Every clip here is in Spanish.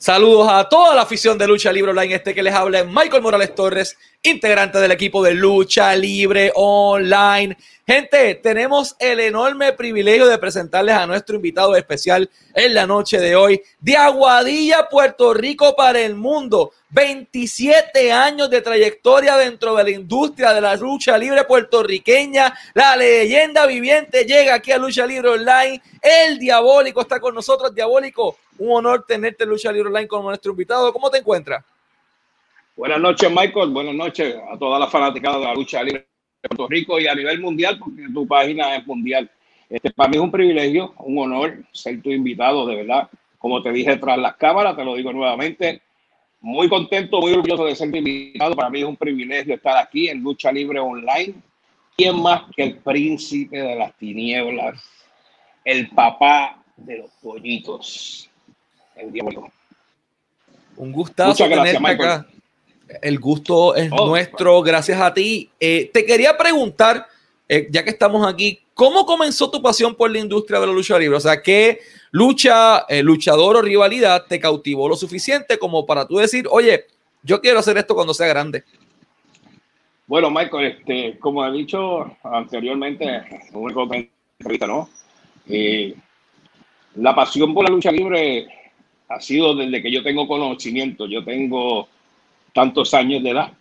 Saludos a toda la afición de Lucha Libre Online. Este que les habla es Michael Morales Torres, integrante del equipo de Lucha Libre Online. Gente, tenemos el enorme privilegio de presentarles a nuestro invitado especial en la noche de hoy, de Aguadilla, Puerto Rico para el mundo. 27 años de trayectoria dentro de la industria de la lucha libre puertorriqueña. La leyenda viviente llega aquí a Lucha Libre Online. El Diabólico está con nosotros. Diabólico, un honor tenerte en Lucha Libre Online como nuestro invitado. ¿Cómo te encuentras? Buenas noches, Michael. Buenas noches a todas las fanáticas de la lucha libre de Puerto Rico y a nivel mundial, porque tu página es mundial. Este, para mí es un privilegio, un honor ser tu invitado, de verdad. Como te dije tras las cámaras, te lo digo nuevamente, muy contento, muy orgulloso de ser invitado. Para mí es un privilegio estar aquí en Lucha Libre Online. ¿Quién más que el príncipe de las tinieblas? El papá de los pollitos. El diablo. Un gustazo tenerte acá. El gusto es oh, nuestro, gracias a ti. Eh, te quería preguntar, eh, ya que estamos aquí, ¿cómo comenzó tu pasión por la industria de la lucha libre? O sea, ¿qué lucha, eh, luchador o rivalidad te cautivó lo suficiente como para tú decir, oye, yo quiero hacer esto cuando sea grande? Bueno, Michael, este, como he dicho anteriormente, ¿no? Eh, la pasión por la lucha libre ha sido desde que yo tengo conocimiento. Yo tengo tantos años de edad.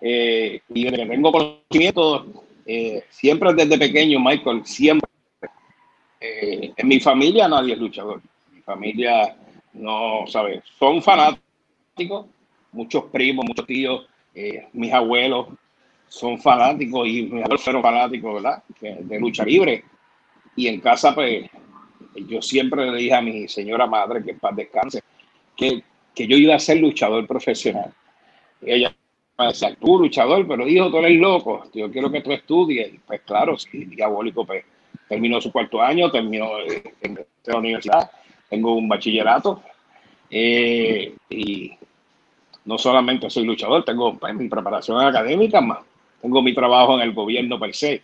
Eh, y desde que tengo conocimiento, siempre desde pequeño, Michael, siempre eh, en mi familia nadie es luchador. Mi familia no, sabe, son fanáticos, muchos primos, muchos tíos, eh, mis abuelos son fanáticos y mis abuelos fueron fanáticos, ¿verdad? De lucha libre. Y en casa, pues, yo siempre le dije a mi señora madre, que paz descanse, que, que yo iba a ser luchador profesional. ella me decía, tú luchador, pero hijo, tú eres loco, yo quiero que tú estudies. Pues claro, sí, diabólico, pues terminó su cuarto año, terminó en la universidad, tengo un bachillerato eh, y no solamente soy luchador, tengo pues, mi preparación académica más, tengo mi trabajo en el gobierno per se,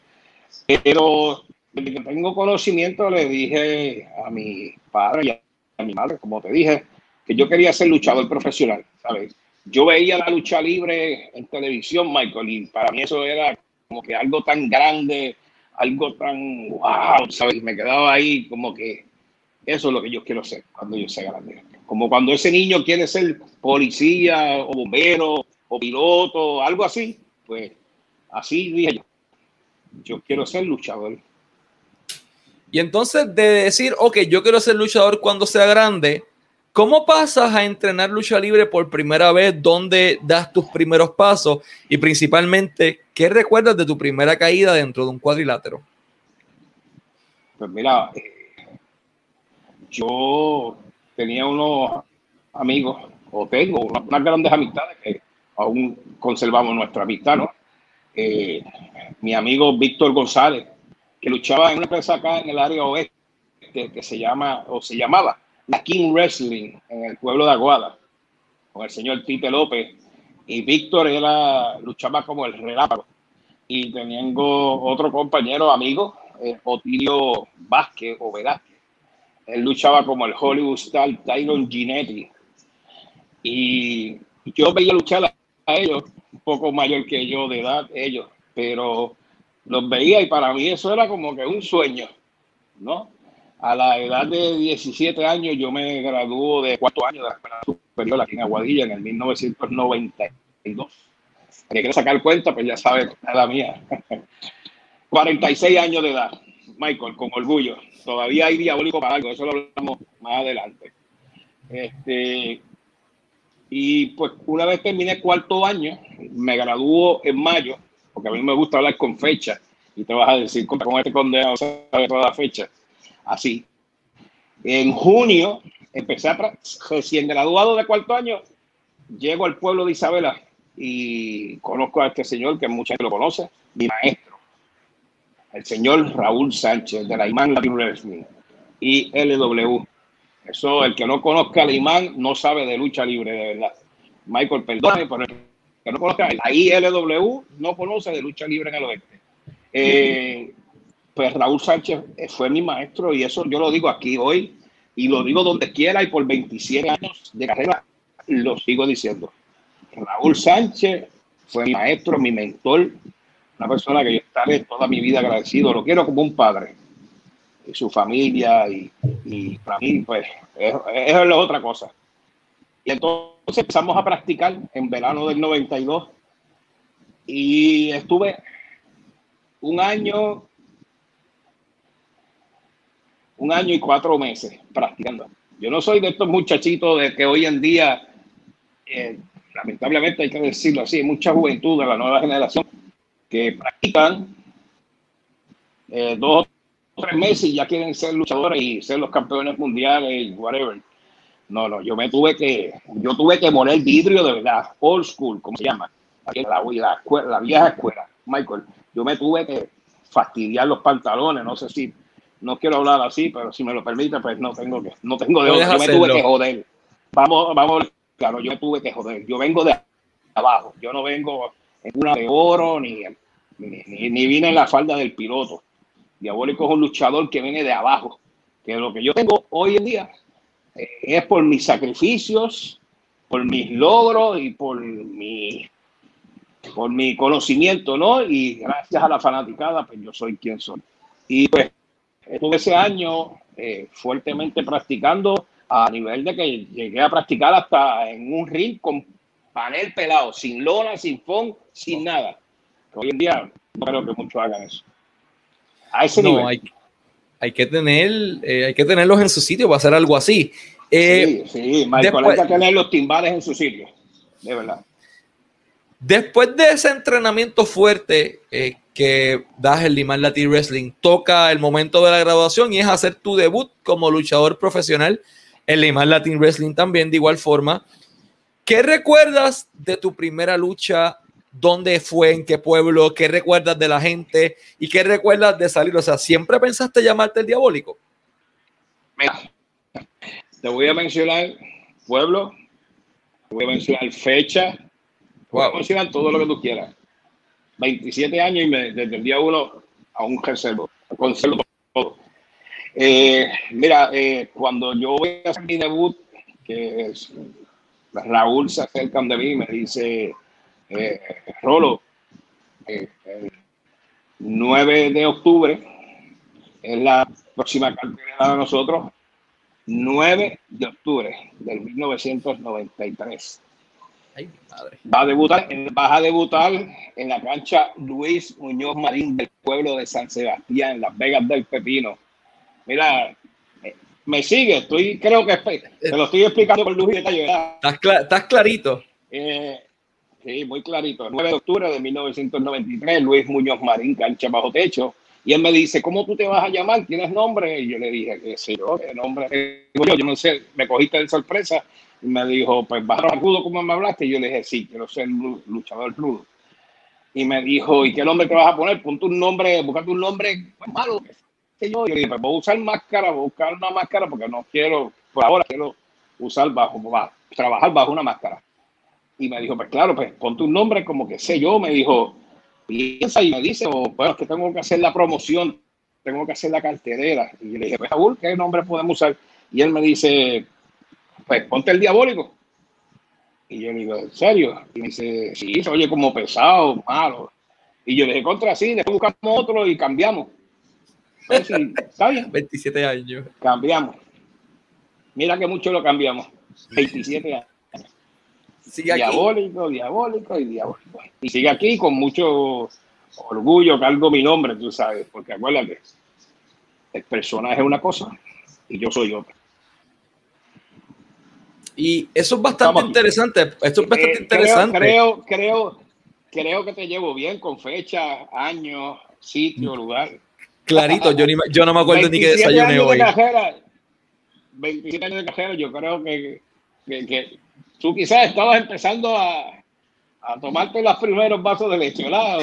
pero desde que tengo conocimiento le dije a mi padre y a mi madre, como te dije, que yo quería ser luchador profesional, ¿sabes? Yo veía la lucha libre en televisión, Michael, y para mí eso era como que algo tan grande, algo tan wow, ¿sabes? Me quedaba ahí como que eso es lo que yo quiero ser cuando yo sea grande. Como cuando ese niño quiere ser policía o bombero o piloto, algo así, pues así dije yo. Yo quiero ser luchador. Y entonces de decir, ok, yo quiero ser luchador cuando sea grande, ¿Cómo pasas a entrenar lucha libre por primera vez? ¿Dónde das tus primeros pasos? Y principalmente, ¿qué recuerdas de tu primera caída dentro de un cuadrilátero? Pues mira, eh, yo tenía unos amigos, o tengo unas grandes amistades que aún conservamos nuestra amistad, ¿no? Eh, mi amigo Víctor González, que luchaba en una empresa acá en el área oeste que se llama, o se llamaba la King Wrestling en el pueblo de Aguada, con el señor Tite López. Y Víctor era, luchaba como el relámpago. Y teniendo otro compañero, amigo, eh, Otilio Vázquez o Velázquez. Él luchaba como el Hollywood Star Tyron Ginetti. Y yo veía luchar a ellos, un poco mayor que yo de edad, ellos, pero los veía y para mí eso era como que un sueño, ¿no? A la edad de 17 años yo me graduó de cuarto año de la escuela superior aquí en Aguadilla en el 1992. Si quiere sacar cuenta, pues ya sabe la mía. 46 años de edad, Michael, con orgullo. Todavía hay diabólico para algo, eso lo hablamos más adelante. Este, y pues una vez terminé cuarto año, me graduó en mayo, porque a mí me gusta hablar con fecha, y te vas a decir, con este condenado sabe toda la fecha así. En junio, empecé a recién graduado de cuarto año, llego al pueblo de Isabela y conozco a este señor que mucha gente lo conoce, mi maestro, el señor Raúl Sánchez de la Imán Wrestling y LW. Eso, el que no conozca a la Imán no sabe de lucha libre, de verdad. Michael, perdone, pero el que no conozca la ILW no conoce de lucha libre en el oeste. Eh, pues Raúl Sánchez fue mi maestro y eso yo lo digo aquí hoy y lo digo donde quiera y por 27 años de carrera, lo sigo diciendo. Raúl Sánchez fue mi maestro, mi mentor, una persona que yo estaré toda mi vida agradecido, lo quiero como un padre. Y su familia, y, para mí, pues, eso es otra cosa. Y entonces empezamos a practicar en verano del 92 y estuve un año, un año y cuatro meses practicando. Yo no soy de estos muchachitos de que hoy en día, eh, lamentablemente hay que decirlo así, hay mucha juventud de la nueva generación que practican eh, dos o tres meses y ya quieren ser luchadores y ser los campeones mundiales y whatever. No, no, yo me tuve que, yo tuve que poner vidrio de verdad, old school, como se llama, la, la, la vieja escuela, Michael. Yo me tuve que fastidiar los pantalones, no sé si, no quiero hablar así, pero si me lo permite, pues no tengo que, no tengo de yo me tuve que joder. Vamos, vamos, claro, yo me tuve que joder. Yo vengo de abajo, yo no vengo en una de oro ni, ni, ni, vine en la falda del piloto. Diabólico es un luchador que viene de abajo. Que lo que yo tengo hoy en día eh, es por mis sacrificios, por mis logros y por mi, por mi conocimiento, ¿no? Y gracias a la fanaticada, pues yo soy quien soy. Y pues estuve ese año eh, fuertemente practicando a nivel de que llegué a practicar hasta en un ring con panel pelado, sin lona, sin fond, sin nada. Hoy en día no creo que muchos hagan eso. A ese no, Hay, hay que tener, eh, hay que tenerlos en su sitio para hacer algo así. Eh, sí, sí, Michael, hay que tener los timbales en su sitio, de verdad. Después de ese entrenamiento fuerte eh, que das el Liman Latin Wrestling, toca el momento de la graduación y es hacer tu debut como luchador profesional en Liman Latin Wrestling también de igual forma. ¿Qué recuerdas de tu primera lucha? ¿Dónde fue? ¿En qué pueblo? ¿Qué recuerdas de la gente? ¿Y qué recuerdas de salir? O sea, ¿siempre pensaste llamarte el diabólico? Mira, te voy a mencionar pueblo, te voy a mencionar fecha, te voy a mencionar todo lo que tú quieras. 27 años y me, desde el día uno a un reservo, conservo todo. Eh, mira, eh, cuando yo voy a hacer mi debut, que es Raúl se acerca de mí y me dice, eh, Rolo, eh, el 9 de octubre es la próxima cartera de nosotros, 9 de octubre del 1993. Va a debutar, vas a debutar en la cancha Luis Muñoz Marín del pueblo de San Sebastián, en Las Vegas del Pepino. Mira, me sigue, estoy, creo que te lo estoy explicando con luz y detalle. ¿Estás, estás clarito? Eh, sí, muy clarito. 9 de octubre de 1993, Luis Muñoz Marín, cancha bajo techo. Y él me dice, ¿cómo tú te vas a llamar? ¿Tienes nombre? Y yo le dije, ¿qué sé yo? ¿Qué nombre? Yo, yo no sé, me cogiste de sorpresa. Y me dijo, pues vas rudo como me hablaste. Y yo le dije, sí, quiero ser luchador rudo. Y me dijo, ¿y qué nombre te vas a poner? Ponte un nombre, buscate un nombre malo, yo, dije, pues voy a usar máscara, voy a buscar una máscara porque no quiero, por ahora quiero usar bajo, trabajar bajo una máscara. Y me dijo, pues claro, pues ponte un nombre como que sé yo, me dijo, piensa y me dice, oh, bueno, es que tengo que hacer la promoción, tengo que hacer la carterera. Y yo le dije, pues Raúl, ¿qué nombre podemos usar? Y él me dice, pues ponte el diabólico. Y yo le digo, ¿en serio? Y me dice, sí, se oye como pesado, malo. Y yo le dije, contra sí, después buscamos otro y cambiamos. 27 años. Cambiamos. Mira que mucho lo cambiamos. 27 años. diabólico, diabólico y diabólico. Y sigue aquí con mucho orgullo, cargo mi nombre, tú sabes, porque acuérdate, el personaje es una cosa y yo soy otra. Y eso es bastante interesante. Esto es bastante eh, interesante. Creo, creo, creo, que te llevo bien con fecha, año, sitio, mm. lugar. Clarito, yo, yo no me acuerdo ni qué desayuné hoy. 27 años de cajera, yo creo que, que, tú quizás estabas empezando a, a tomarte los primeros vasos de leche, ¿verdad?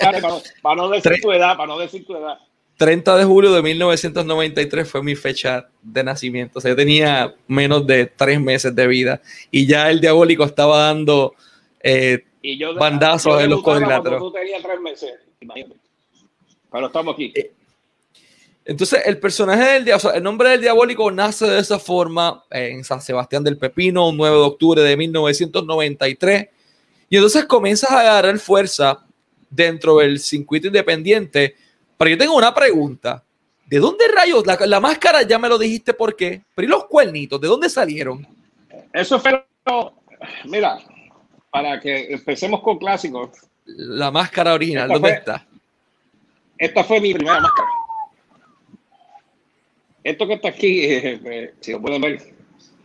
para, no decir tu edad, para no decir tu edad. 30 de julio de 1993 fue mi fecha de nacimiento. O sea, yo tenía menos de tres meses de vida y ya el diabólico estaba dando eh, bandazos en los cuadriláteros. Tú tenías tres meses, imagínate. Pero estamos aquí. Eh, Entonces, el personaje del diablo, el nombre del diabólico nace de esa forma en San Sebastián del Pepino, un 9 de octubre de 1993. Y entonces comienzas a agarrar fuerza dentro del circuito independiente. Pero yo tengo una pregunta. ¿De dónde rayos? La, máscara ya me lo dijiste por qué. Pero ¿y los cuernitos? ¿De dónde salieron? Eso fue. Mira, para que empecemos con clásicos. La máscara original, ¿dónde está? Esta fue mi primera máscara. Esto que está aquí, eh, eh, si lo pueden ver.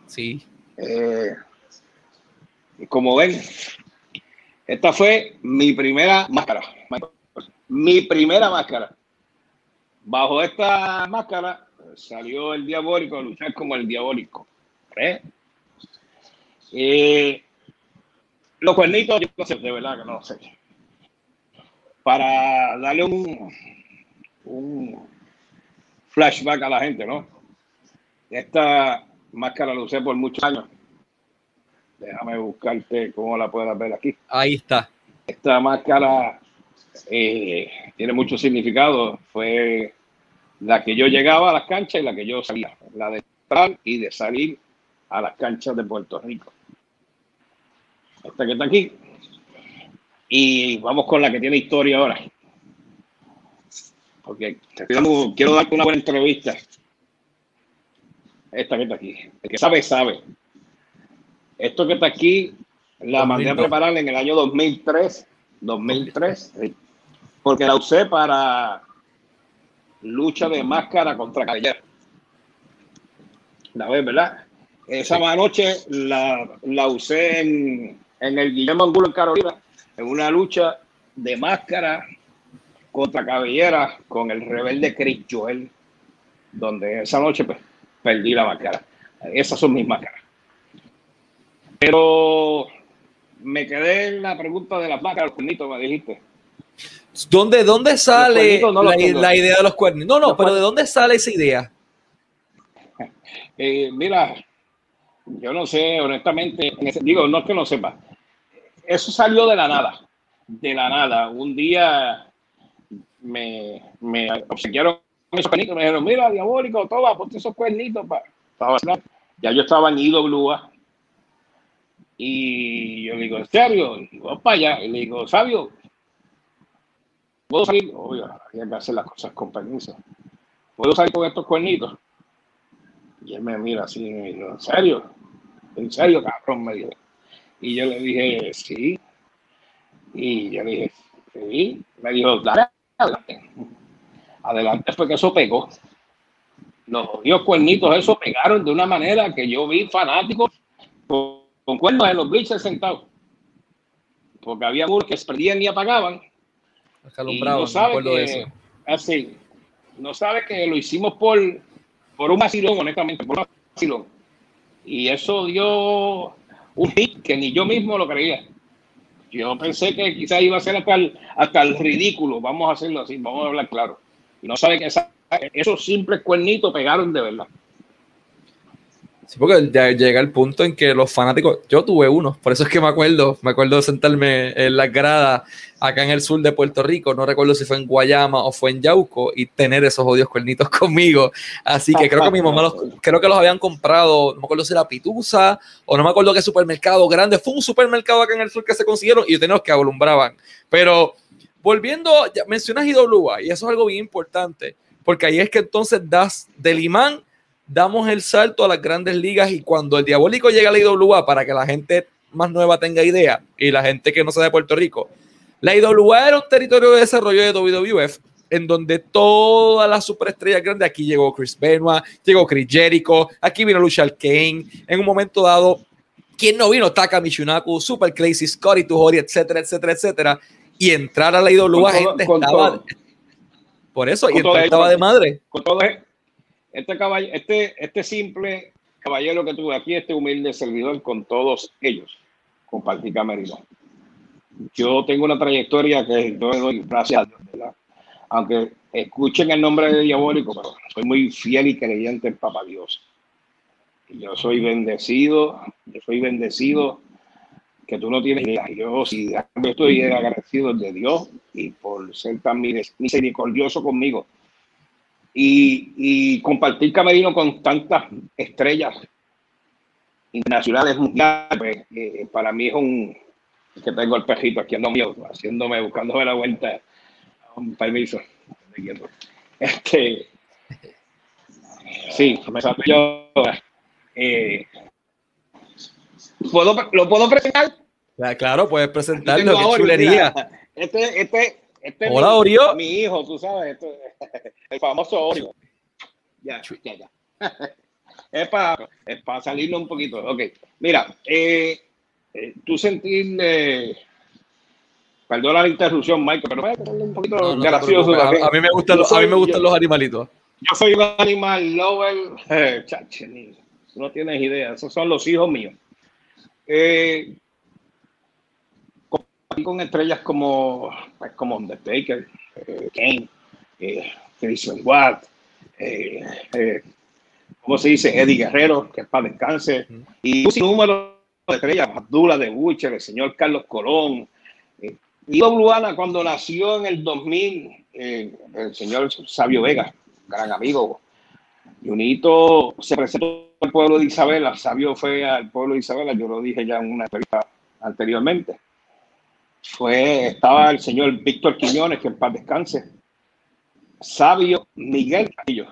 Sí. Eh, como ven, esta fue mi primera máscara. Mi primera máscara. Bajo esta máscara salió el diabólico a luchar como el diabólico. los cuernitos, yo no sé, de verdad que no sé. Para darle un, un flashback a la gente, ¿no? Esta máscara la usé por muchos años. Déjame buscarte cómo la puedes ver aquí. Ahí está. Esta máscara eh, tiene mucho significado. Fue la que yo llegaba a las canchas y la que yo salía. La de entrar y de salir a las canchas de Puerto Rico. Esta que está aquí. Y vamos con la que tiene historia ahora porque quiero darte una buena entrevista. Esta que está aquí. El que sabe, sabe. Esto que está aquí, la mandé a preparar en el año 2003, 2003, porque la usé para lucha de máscara contra cabellera. La ves, ¿verdad? Esa noche la, la usé en, en, el Guillermo Angulo en Carolina, en una lucha de máscara contra Cabellera con el rebelde Chris Joel, donde esa noche pues, perdí la máscara. Esas son mis máscaras. Pero me quedé en la pregunta de las máscaras, me dijiste. ¿Dónde, dónde sale la, idea de los cuernos? No, no, pero ¿de dónde sale esa idea? Eh, mira, yo no sé, honestamente, digo, no es que no sepa. Eso salió de la nada, de la nada. Un día me, me obsequiaron esos cuernitos, me dijeron, mira, diabólico, toma, ponte esos cuernitos para, Ya yo estaba en IWA y yo le digo, ¿en serio? Y para allá. Y le digo, sabio, ¿puedo salir? Obvio, había que hacer las cosas con permiso. ¿Puedo salir con estos cuernitos? Y él me mira así me ¿en serio? ¿En serio, cabrón? Me dijo. Y yo le dije, sí. Y yo le dije, sí. Me dijo, dale adelante. Adelante fue que eso pegó. Los dios cuernitos, eso pegaron de una manera que yo vi fanáticos con, cuernos en los bleachers sentados. Porque había muros que se perdían y apagaban. Y no sabe que, así, no sabe que lo hicimos por, por un vacilón, honestamente, por un vacilón. Y eso dio un hit que ni yo mismo lo creía. Yo pensé que quizás iba a ser hasta el, hasta el ridículo, vamos a hacerlo así, vamos a hablar claro. Y no sabe que esos simples cuernitos pegaron de verdad. Sí, porque ya llega el punto en que los fanáticos, yo tuve uno, por eso es que me acuerdo, me acuerdo de sentarme en la grada acá en el sur de Puerto Rico, no recuerdo si fue en Guayama o fue en Yauco, y tener esos odios cuernitos conmigo. Así que creo que mi mamá los, creo que los habían comprado, no me acuerdo si era Pitusa o no me acuerdo qué supermercado grande, fue un supermercado acá en el sur que se consiguieron y yo tenía los que alumbraban. Pero volviendo, mencionas IWA y eso es algo bien importante, porque ahí es que entonces das del imán damos el salto a las grandes ligas y cuando el diabólico llega a la IWA, para que la gente más nueva tenga idea y la gente que no sea de Puerto Rico, la IWA era un territorio de desarrollo de WWF en donde todas las superestrellas grandes, aquí llegó Chris Benoit, llegó Chris Jericho, aquí vino Lucha Kane, en un momento dado, ¿quién no vino? Taka Michunaku, Super Crazy, Scotty Tuhori, etcétera, etcétera, etcétera, y entrar a la IWA, gente estaba... por eso, y estaba de madre. Con todo, este, caballero, este, este simple caballero que tuve aquí, este humilde servidor con todos ellos, con Partica Merino. Yo tengo una trayectoria que yo doy gracias a Dios, ¿verdad? Aunque escuchen el nombre de diabólico, pero soy muy fiel y creyente en Papa Dios. Yo soy bendecido, yo soy bendecido que tú no tienes idea. Yo, si estoy agradecido de Dios y por ser tan misericordioso conmigo y, compartir camerino con tantas estrellas internacionales mundiales, pues, eh, para mí es un que tengo el perrito aquí ando mío, haciéndome, buscándome la vuelta. Un permiso. Este, sí, me salió. Eh, ¿puedo, ¿Lo puedo presentar? Claro, puedes presentarlo, qué chulería. Este, este, este Hola, mi, Orio. Mi hijo, tú sabes, el famoso Orio. Ya, ya, ya. es para es para salirlo un poquito. Ok, mira, eh, eh, tú sentirle. Perdona la interrupción, Michael, pero un poquito gracioso. a, mí me gustan, los, a mí me gustan los animalitos. Yo soy un animal lover. Eh, no tienes idea. Esos son los hijos míos. Eh, con estrellas como, pues, como Undertaker, eh, Kane, eh, Jason Watt, eh, eh, ¿cómo se dice? Eddie Guerrero, que es para descanse, y un número de estrellas, Abdullah de Butcher, el señor Carlos Colón. Eh, Luana, cuando nació en el 2000, eh, el señor Sabio Vega, gran amigo, Junito se presentó al pueblo de Isabela, Sabio fue al pueblo de Isabela, yo lo dije ya en una entrevista anteriormente. Fue, estaba el señor Víctor Quiñones, que en paz descanse, Sabio Miguel Castillo.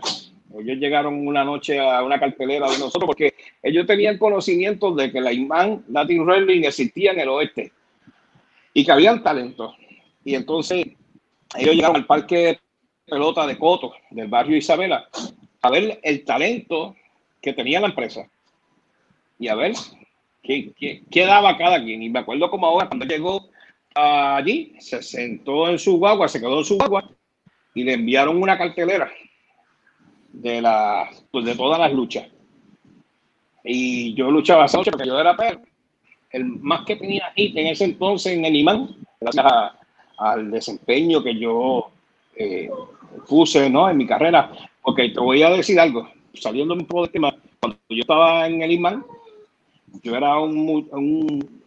Ellos llegaron una noche a una cartelera de nosotros porque ellos tenían conocimiento de que la Imán Latin Wrestling existía en el oeste y que habían talento. Y entonces ellos llegaron al parque de pelota de Coto del barrio Isabela a ver el talento que tenía la empresa y a ver qué, qué, daba cada quien. Y me acuerdo como ahora, cuando llegó allí, se sentó en su guagua, se quedó en su guagua y le enviaron una cartelera de, la, pues de todas las luchas. Y yo luchaba esa noche porque yo era perro. El más que tenía hit en ese entonces en el imán, gracias al desempeño que yo eh, puse ¿no? en mi carrera. Porque te voy a decir algo, saliendo un poco del tema, cuando yo estaba en el imán, yo era un, un,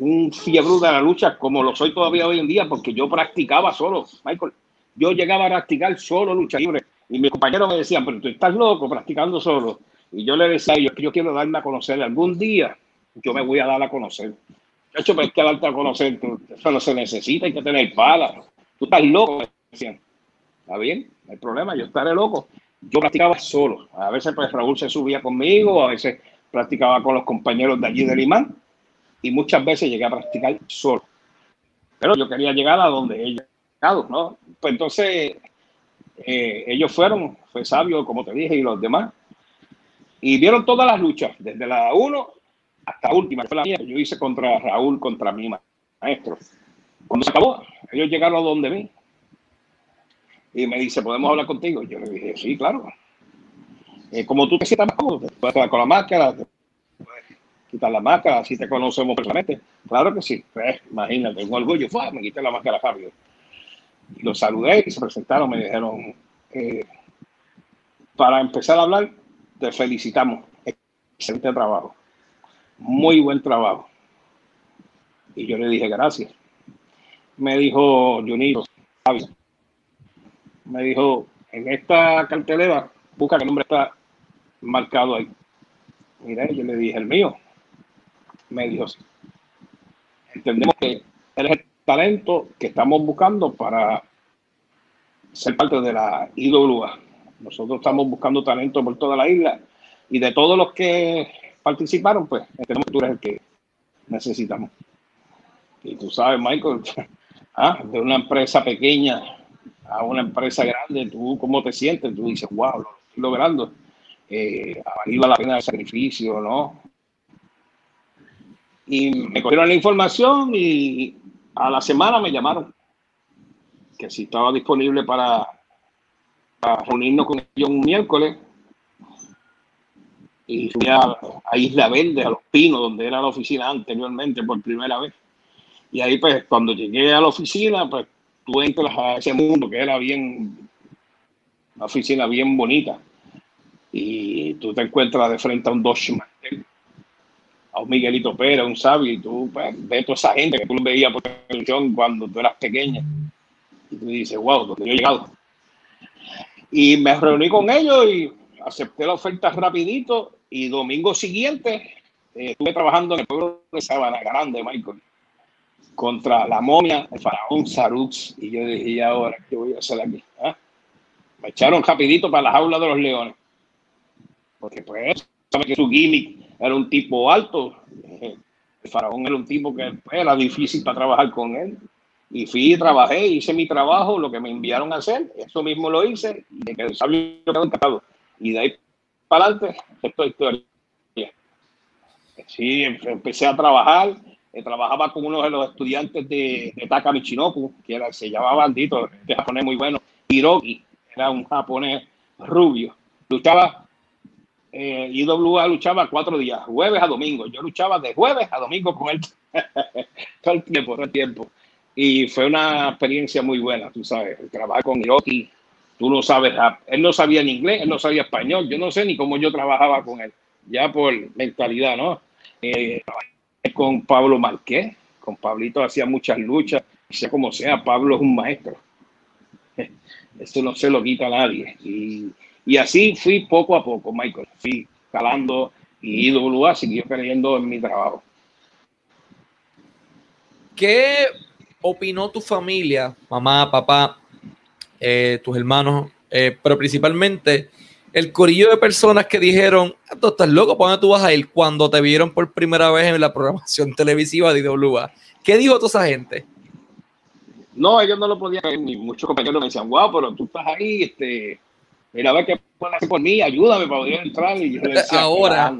un fiebre de la lucha como lo soy todavía hoy en día, porque yo practicaba solo, Michael. Yo llegaba a practicar solo lucha libre y mis compañeros me decían, pero tú estás loco practicando solo. Y yo le decía a ellos que yo quiero darme a conocer. Algún día yo me voy a dar a conocer. De hecho, pero que darte a conocer, eso no se necesita, hay que tener palas. Tú estás loco, me decían. Está bien, no hay problema, yo estaré loco. Yo practicaba solo. A veces pues Raúl se subía conmigo, a veces practicaba con los compañeros de allí del imán y muchas veces llegué a practicar solo. Pero yo quería llegar a donde ellos, ¿no? Pues entonces eh, ellos fueron, fue sabio, como te dije, y los demás, y vieron todas las luchas, desde la 1 hasta última, fue la mía, yo hice contra Raúl, contra mi maestro. Cuando se acabó, ellos llegaron a donde mí y me dice, ¿podemos hablar contigo? Yo le dije, sí, claro. Eh, como tú te sientas más cómodo, con la máscara, quitar la máscara, así te conocemos personalmente. Claro que sí, pues, imagínate, un orgullo, fue, me quité la máscara Fabio los saludé y se presentaron, me dijeron, eh, para empezar a hablar, te felicitamos, excelente trabajo, muy buen trabajo. Y yo le dije, gracias. Me dijo Junito, me dijo, en esta cartelera, busca el nombre está marcado ahí. Mira, yo le dije, el mío. Me dijo, entendemos que eres el talento que estamos buscando para ser parte de la IWA. Nosotros estamos buscando talento por toda la isla y de todos los que participaron, pues entendemos que tú eres el que necesitamos. Y tú sabes, Michael, ah, de una empresa pequeña a una empresa grande, tú cómo te sientes, tú dices, wow, lo estoy logrando. Eh, la pena el sacrificio, ¿no? Y me cogieron la información y a la semana me llamaron que si estaba disponible para, reunirnos con ellos un miércoles. Y fui a, Isla Verde, a Los Pinos, donde era la oficina anteriormente por primera vez. Y ahí, pues, cuando llegué a la oficina, pues, tú entras a ese mundo que era bien, una oficina bien bonita. Y tú te encuentras de frente a un Dodge a un Miguelito Pérez, un sabio, y tú pues, ves toda esa gente que tú veías por televisión cuando tú eras pequeña. Y tú dices, wow, donde yo he llegado. Y me reuní con ellos y acepté la oferta rapidito y domingo siguiente eh, estuve trabajando en el pueblo de Sabana Grande, Michael, contra la momia, el faraón Sarux. Y yo dije, ¿y ahora qué voy a hacer aquí? ¿Ah? Me echaron rapidito para la jaula de los leones. Porque pues, sabe que su gimmick era un tipo alto. El faraón era un tipo que pues, era difícil para trabajar con él. Y fui, trabajé, hice mi trabajo, lo que me enviaron a hacer, eso mismo lo hice, y de que el sabio quedó encantado. Y de ahí para adelante, esto es historia. Sí, empecé a trabajar, eh, trabajaba con uno de los estudiantes de, de Taka Michinoku, que era, se llamaba Bandito, este japonés muy bueno, Hiroki, era un japonés rubio. Luchaba, eh, IWA luchaba cuatro días, jueves a domingo. Yo luchaba de jueves a domingo con él todo el tiempo, todo el tiempo. Y fue una experiencia muy buena, tú sabes, trabajar con Hiroki, tú no sabes, él no sabía ni inglés, él no sabía español, yo no sé ni cómo yo trabajaba con él, ya por mentalidad, ¿no? Eh, con Pablo Marqués, con Pablito hacía muchas luchas, sea como sea, Pablo es un maestro. Eso no se lo quita a nadie. Y, y así fui poco a poco, Michael, fui calando y IWA siguió creyendo en mi trabajo. ¿Qué opinó tu familia, mamá, papá, eh, tus hermanos, eh, pero principalmente el corillo de personas que dijeron, ah, tú estás loco, ¿para dónde tú vas a ir? Cuando te vieron por primera vez en la programación televisiva de IWA. ¿Qué dijo toda esa gente? No, ellos no lo podían ver, ni muchos compañeros me decían, wow, pero tú estás ahí, este, mira, a ver qué puedes hacer por mí, ayúdame para poder entrar. Y yo decía, ahora.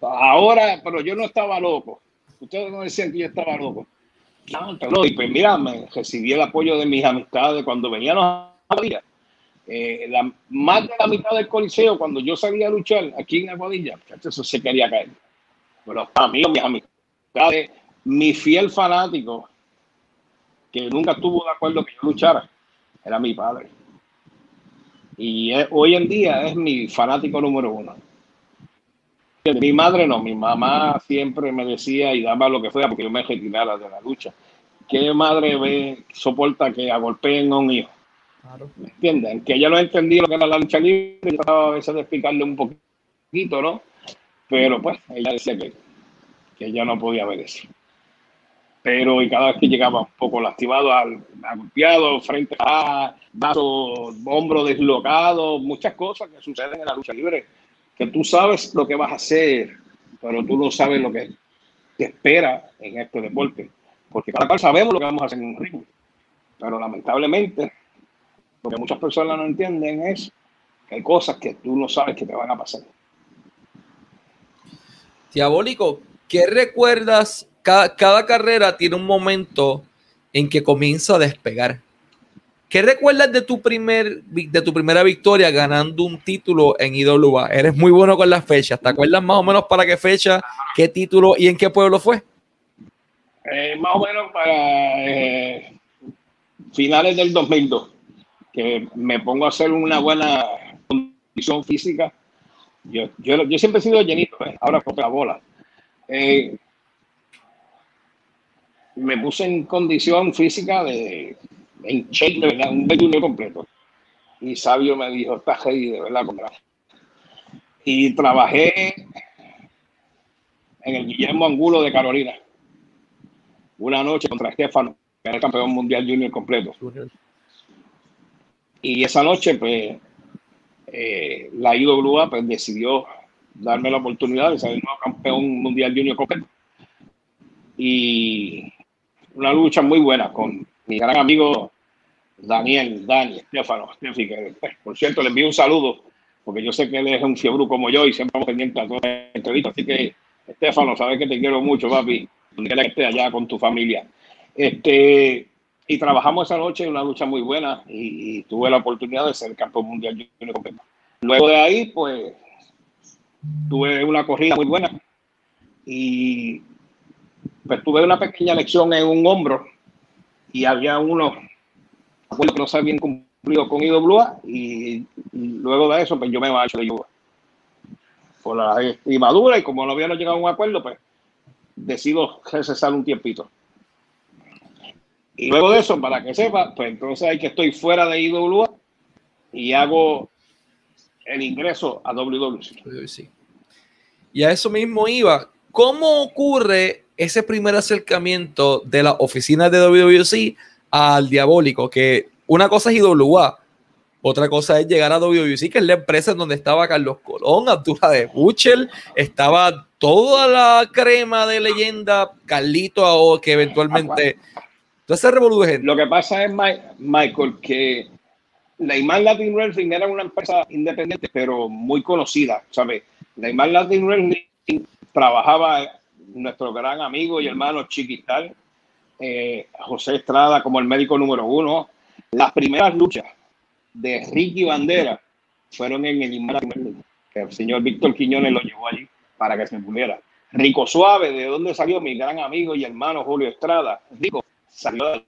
Ahora, pero yo no estaba loco. Ustedes no decían que yo estaba loco. No, y pues mira, me recibí el apoyo de mis amistades cuando venían a eh, la, más de la mitad del coliseo, cuando yo salía a luchar aquí en Aguadilla, eso se quería caer. Pero amigos, mis amistades, mi fiel fanático, que nunca estuvo de acuerdo que yo luchara, era mi padre. Y hoy en día es mi fanático número uno. Mi madre no, mi mamá siempre me decía y daba lo que fuera porque yo me retirara de la lucha. ¿Qué madre ve, soporta que agolpeen a un hijo? Claro. ¿Me entienden? Que ella no entendía lo que era la lucha libre, yo trataba a veces de explicarle un poquito, ¿no? Pero pues ella decía que, que ella no podía ver eso. Pero y cada vez que llegaba un poco lastimado, golpeado, frente a vaso, hombro deslocado, muchas cosas que suceden en la lucha libre, que tú sabes lo que vas a hacer, pero tú no sabes lo que te espera en este deporte. Porque cada cual sabemos lo que vamos a hacer en un ritmo. Pero lamentablemente lo que muchas personas no entienden es que hay cosas que tú no sabes que te van a pasar. Diabólico, ¿qué recuerdas? Cada, carrera tiene un momento en que comienza a despegar. ¿Qué recuerdas de tu, primer, de tu primera victoria ganando un título en IWA? Eres muy bueno con las fechas. ¿Te acuerdas más o menos para qué fecha, qué título y en qué pueblo fue? Eh, más o menos para eh, finales del 2002 que me pongo a hacer una buena condición física. Yo, yo, yo siempre he sido llenito, ¿eh? ahora por la bola. Me puse en condición física de en shake, de verdad, un vehículo completo. Y Sabio me dijo, estás ahí, de verdad, Y trabajé en el Guillermo Angulo de Carolina. Una noche contra Estefano, que era el campeón mundial junior completo. Y esa noche, pues, eh, la IWA pues, decidió darme la oportunidad de ser el nuevo campeón mundial junior completo. Y una lucha muy buena con mi gran amigo Daniel, Dani, Estefano, que pues, por cierto le envío un saludo, porque yo sé que él es un fiebre como yo y siempre vamos pendiente a toda la entrevista. Así que, Estefano, sabes que te quiero mucho, papi, donde que estés allá con tu familia. Este, y trabajamos esa noche una lucha muy buena y, tuve la oportunidad de ser campeón mundial Luego de ahí, pues, tuve una corrida muy buena y pues tuve una pequeña lección en un hombro y había unos que no se habían cumplido con IWA y, luego de eso, pues yo me marcho de IWA. Por la estimadura y como no habíamos llegado a un acuerdo, pues decido recesar un tiempito. Y luego de eso, para que sepa, pues entonces hay que estoy fuera de IWA y hago el ingreso a WWC. Y a eso mismo iba. ¿Cómo ocurre ese primer acercamiento de la oficina de WWC al diabólico? Que una cosa es IWA, otra cosa es llegar a WWC, que es la empresa en donde estaba Carlos Colón, Abdullah de Buchel, estaba toda la crema de leyenda, Carlito, que eventualmente. Entonces, revolución. Lo que pasa es, Michael, que Neymar Latin Wrestling era una empresa independiente, pero muy conocida, ¿sabes? Neymar Latin Wrestling trabajaba nuestro gran amigo y hermano Chiquital, eh, José Estrada como el médico número uno. Las primeras luchas de Ricky Bandera fueron en el Neymar que el señor Víctor Quiñones lo llevó allí para que se pudiera. Rico Suave, ¿de dónde salió mi gran amigo y hermano Julio Estrada? Rico salió.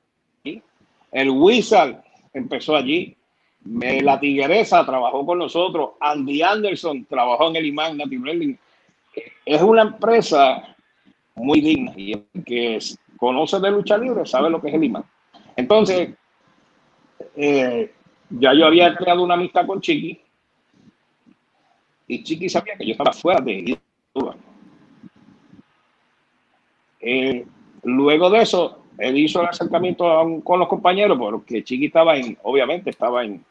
El Wizard empezó allí. La Tigresa trabajó con nosotros. Andy Anderson trabajó en el Imán Es una empresa muy digna y que conoce de lucha libre sabe lo que es el Imán. Entonces, eh, ya yo había creado una amistad con Chiqui y Chiqui sabía que yo estaba fuera de eh, luego de eso, él hizo el acercamiento con los compañeros porque Chiqui estaba en, obviamente estaba en,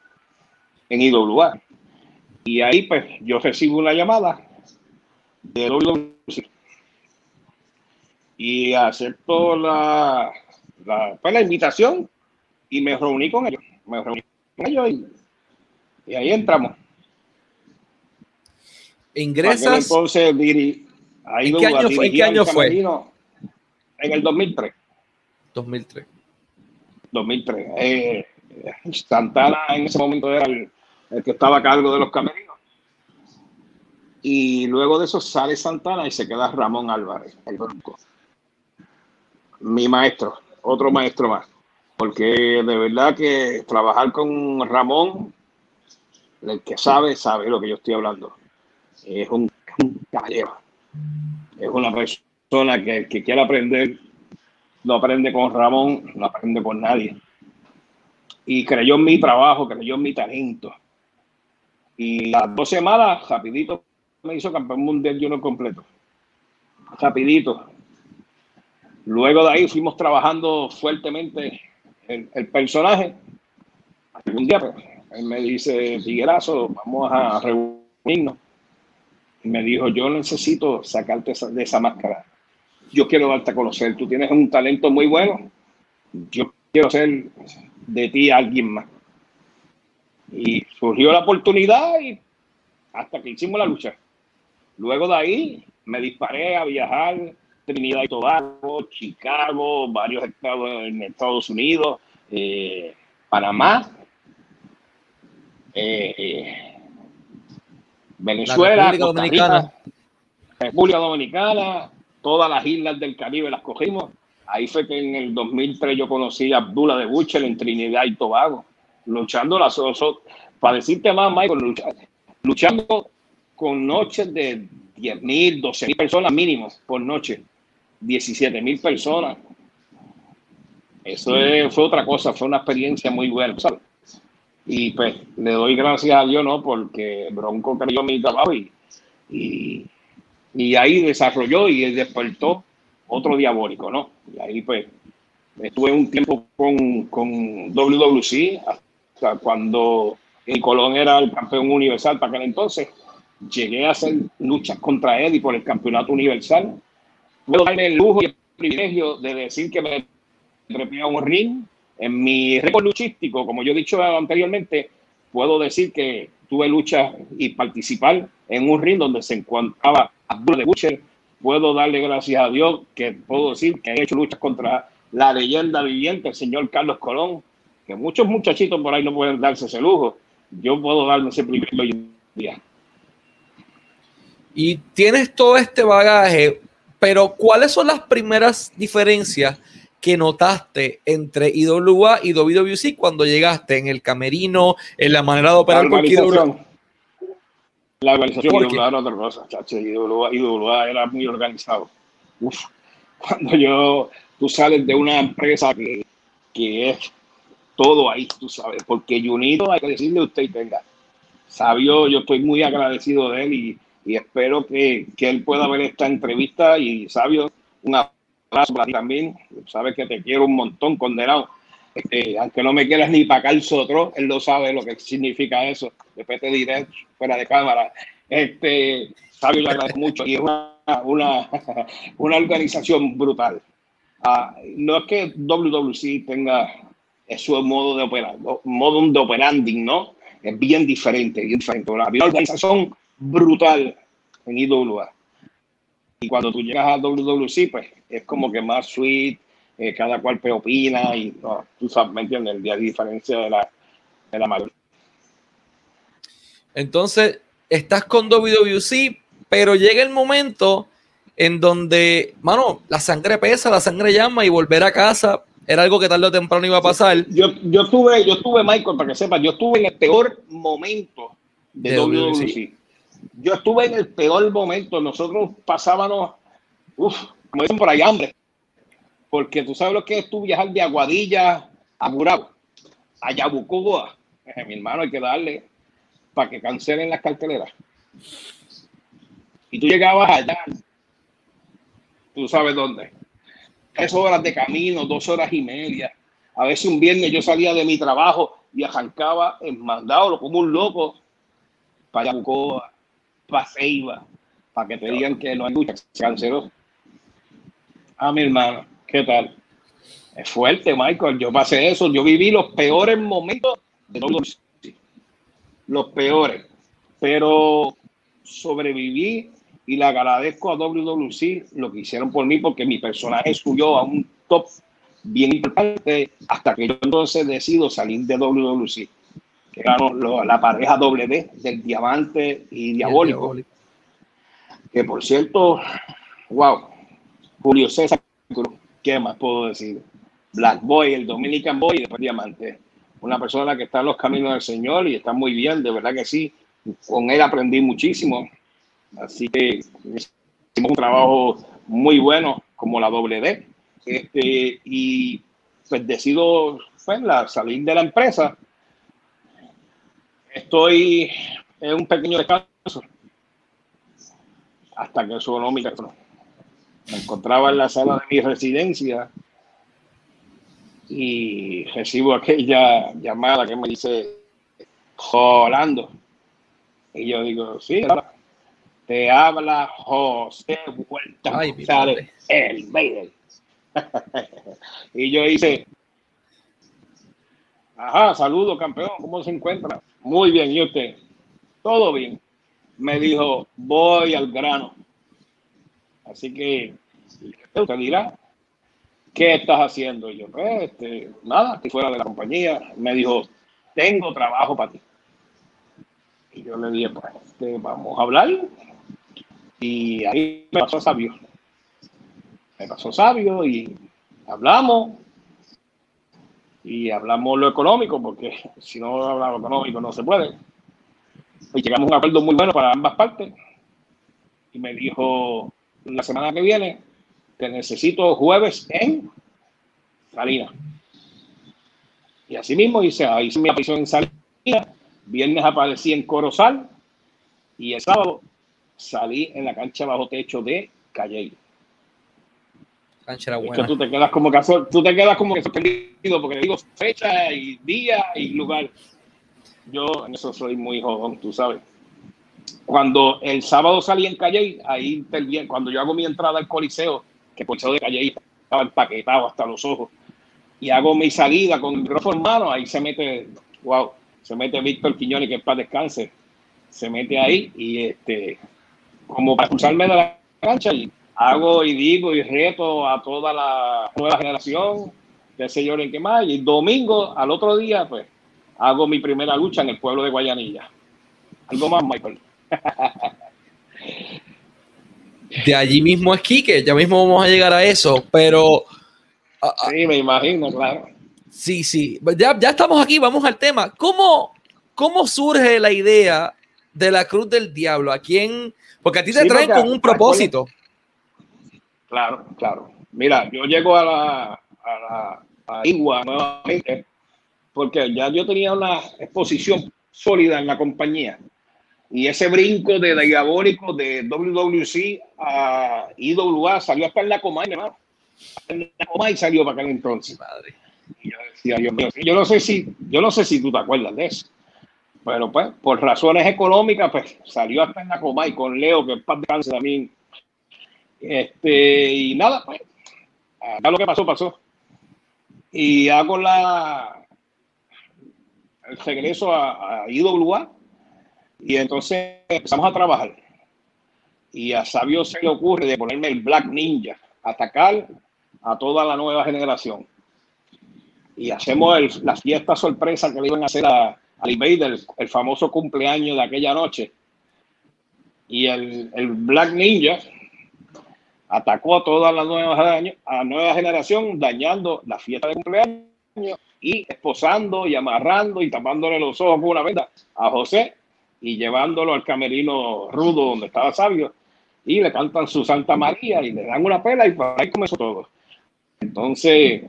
en. Y ahí pues yo recibo una llamada de y acepto la, la, pues, la invitación y me reuní con ellos. Me reuní con ellos y, ahí entramos. Ingresas. Entonces, ahí ¿En, qué año fue? ¿En qué año fue? En el 2003. 2003. 2003. Eh, Santana en ese momento era el, que estaba a cargo de los camerinos. Y luego de eso sale Santana y se queda Ramón Álvarez, el bronco. Mi maestro, otro maestro más. Porque de verdad que trabajar con Ramón, el que sabe, sabe lo que yo estoy hablando. Es un, caballero. Es una persona que, que quiere aprender, no aprende con Ramón, no aprende con nadie y creyó en mi trabajo, creyó en mi talento. Y las dos semanas, rapidito, me hizo campeón mundial de uno completo. Rapidito. Luego de ahí fuimos trabajando fuertemente el, el personaje. Un día pues, él me dice, Figuerazo, vamos a reunirnos. Y me dijo, yo necesito sacarte de esa máscara. Yo quiero darte a conocer. Tú tienes un talento muy bueno. Yo quiero ser de ti alguien más. Y surgió la oportunidad y hasta que hicimos la lucha. Luego de ahí me disparé a viajar Trinidad y Tobago, Chicago, varios estados en Estados Unidos, eh, Panamá, eh, eh, Venezuela, República Dominicana. República Dominicana, todas las islas del Caribe las cogimos. Ahí fue que en el 2003 yo conocí a Abdullah de Buchel en Trinidad y Tobago, luchando las para decirte más, Michael, luchando, con noches de 10 mil, 12 mil personas mínimo por noche, 17 mil personas. Eso fue otra cosa, fue una experiencia muy buena, Y pues le doy gracias a Dios, ¿no? Porque Bronco creyó mi trabajo y, y, y ahí desarrolló y despertó otro diabólico, ¿no? Y ahí pues estuve un tiempo con, con WWC, hasta cuando el Colón era el campeón universal para aquel entonces. Llegué a hacer luchas contra Eddie por el campeonato universal. Puedo darme el lujo y el privilegio de decir que me trepé a un ring. En mi récord luchístico, como yo he dicho anteriormente, puedo decir que tuve lucha y participar en un ring donde se encontraba Abdul de Butcher, puedo darle gracias a Dios que puedo decir que he hecho luchas contra la leyenda viviente, el señor Carlos Colón, que muchos muchachitos por ahí no pueden darse ese lujo. Yo puedo darme ese privilegio hoy en día. Y tienes todo este bagaje, pero ¿cuáles son las primeras diferencias que notaste entre IWA y WWC cuando llegaste en el camerino, en la manera de operar con IWA? La organización IWA era otra cosa, chacho. IWA, era muy organizado. cuando yo, tú sales de una empresa que, que es todo ahí, tú sabes, porque Junito hay que decirle a usted y tenga. Sabio, yo estoy muy agradecido de él y, y espero que, que, él pueda ver esta entrevista y Sabio, un abrazo para ti también, sabes que te quiero un montón, condenado. Este, aunque no me quieras ni acá el sotro, él lo sabe lo que significa eso. Después te diré fuera de cámara. Este, Sabio, le agradezco mucho y es una, una, una organización brutal. Uh, no es que WWC tenga su modo de operar, modo de operanding, ¿no? Es bien diferente, bien diferente. Una organización brutal en IWA. Y cuando tú llegas a WWC, pues es como que más sweet, eh, cada cual pe opina y no, tú sabes, ¿me entiendes? De diferencia de la, de la mayor. Entonces, estás con WWC, pero llega el momento en donde, mano, la sangre pesa, la sangre llama y volver a casa era algo que tarde o temprano iba a pasar. Yo, yo estuve, yo estuve, Michael, para que sepas, yo estuve en el peor momento de, de WWC. Yo estuve en el peor momento. Nosotros pasábamos, uff, como dicen por ahí, hambre. Porque tú sabes lo que es tú viajar de Aguadilla a Burao, a Yabucoa. Mi hermano, hay que darle para que cancelen las carteleras. Y tú llegabas allá, tú sabes dónde tres horas de camino, dos horas y media. A veces un viernes yo salía de mi trabajo y arrancaba en mandado como un loco para Yabucoa, para Ceiba, para que te digan que no hay lucha, se canceló. Ah, mi hermano, ¿qué tal? Es fuerte, Michael. Yo pasé eso. Yo viví los peores momentos de todos los peores. Pero sobreviví y le agradezco a WWC lo que hicieron por mí porque mi personaje subió a un top bien importante hasta que yo entonces decido salir de WWC, que era la pareja W del diamante y diabólico. Que por cierto, wow, Julio César, ¿qué más puedo decir? Black Boy, el Dominican Boy y después Diamante. Una persona que está en los caminos del Señor y está muy bien, de verdad que sí. Con él aprendí muchísimo Así que hicimos un trabajo muy bueno como la WD. Este, y pues decido pues, la, salir de la empresa. Estoy en un pequeño descanso hasta que sonó mi teléfono. Me encontraba en la sala de mi residencia y recibo aquella llamada que me dice Jolando. Y yo digo, sí, te habla José Vuelta Ay, el Vader. y yo hice, ajá, saludo campeón, ¿cómo se encuentra? Muy bien, ¿y usted? Todo bien. Me dijo, voy al grano. Así que, usted dirá, ¿qué estás haciendo? Y yo, pues, este, nada, estoy fuera de la compañía. Me dijo, tengo trabajo para ti. Y yo le dije, pues, este, vamos a hablar. Y ahí me pasó sabio. Me pasó sabio y hablamos. Y hablamos lo económico, porque si no hablamos económico no se puede. Y llegamos a un acuerdo muy bueno para ambas partes. Y me dijo, la semana que viene, te necesito jueves en Salinas. Y así mismo hice, hice mi aparición en Salinas. Viernes aparecí en Corozal. Y el sábado salí en la cancha bajo techo de Calle. Cancha era buena. tú te quedas como que tú te quedas como que sorprendido porque digo fecha y día y lugar. Yo en eso soy muy jodón, tú sabes. Cuando el sábado salí en Calle, ahí cuando yo hago mi entrada al Coliseo, que el Coliseo de Calle estaba empaquetado hasta los ojos, y hago mi salida con el micrófono en mano, ahí se mete, wow, se mete Víctor Quiñones, que es para descanse, se mete ahí y este como para expulsarme de la cancha y hago y digo y reto a toda la nueva generación, sé yo, en qué más. Y domingo, al otro día, pues, hago mi primera lucha en el pueblo de Guayanilla. Algo más, Michael. De allí mismo es Quique, ya mismo vamos a llegar a eso, pero... Sí, me imagino, claro. Sí, sí, ya, ya estamos aquí, vamos al tema. ¿Cómo, ¿Cómo surge la idea de la Cruz del Diablo? ¿A quién, porque a ti te traen con un propósito. Claro, claro. Mira, yo llego a la, a la a Igua nuevamente porque ya yo tenía una exposición sólida en la compañía. Y ese brinco de diabólico de WWC a IWA salió hasta en la Comay, ¿no? En la Comay salió para aquel entonces. Madre. Y yo decía, yo no sé si, yo no sé si tú te acuerdas de eso. Pero pues, por razones económicas, pues salió hasta en la Comay con Leo, que es descanse también. Este, y nada, pues, acá lo que pasó, pasó. Y hago la el regreso a, a IWA y entonces empezamos a trabajar. Y a Sabio se le ocurre de ponerme el Black Ninja, atacar a toda la nueva generación. Y hacemos la fiesta sorpresa que le iban a hacer a, al Invader, el famoso cumpleaños de aquella noche. Y el, el Black Ninja atacó a toda la nueva, a generación, dañando la fiesta de cumpleaños y esposando y amarrando y tapándole los ojos con una venda a José y llevándolo al camerino rudo donde estaba Sabio y le cantan su Santa María y le dan una pela y por ahí comenzó todo. Entonces,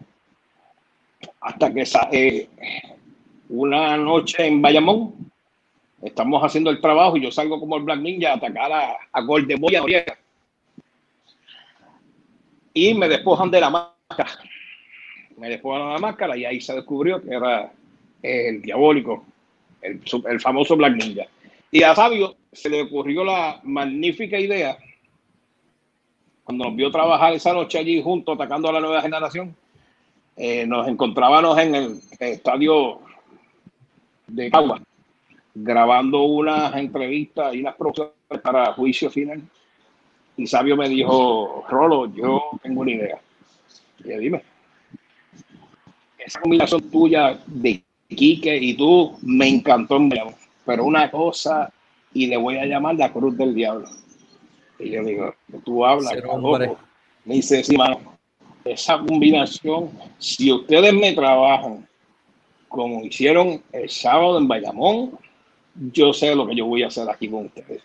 hasta que eh, una noche en Bayamón, estamos haciendo el trabajo y yo salgo como el Black Ninja a atacar a, a Golden Boy Y me despojan de la máscara. Me despojan de la máscara y ahí se descubrió que era el diabólico, el, famoso Black Ninja. Y a Fabio se le ocurrió la magnífica idea, cuando nos vio trabajar esa noche allí juntos atacando a la nueva generación, eh, nos encontrábamos en el estadio de Cagua, grabando unas entrevistas y unas producciones para juicio final. Y Sabio me dijo, Rolo, yo tengo una idea. Y yo, dime, esa combinación tuya de Quique y tú me encantó en pero una cosa y le voy a llamar la cruz del diablo. Y yo digo, tú hablas, me dice, sí, esa combinación, si ustedes me trabajan como hicieron el sábado en Bayamón, yo sé lo que yo voy a hacer aquí con ustedes.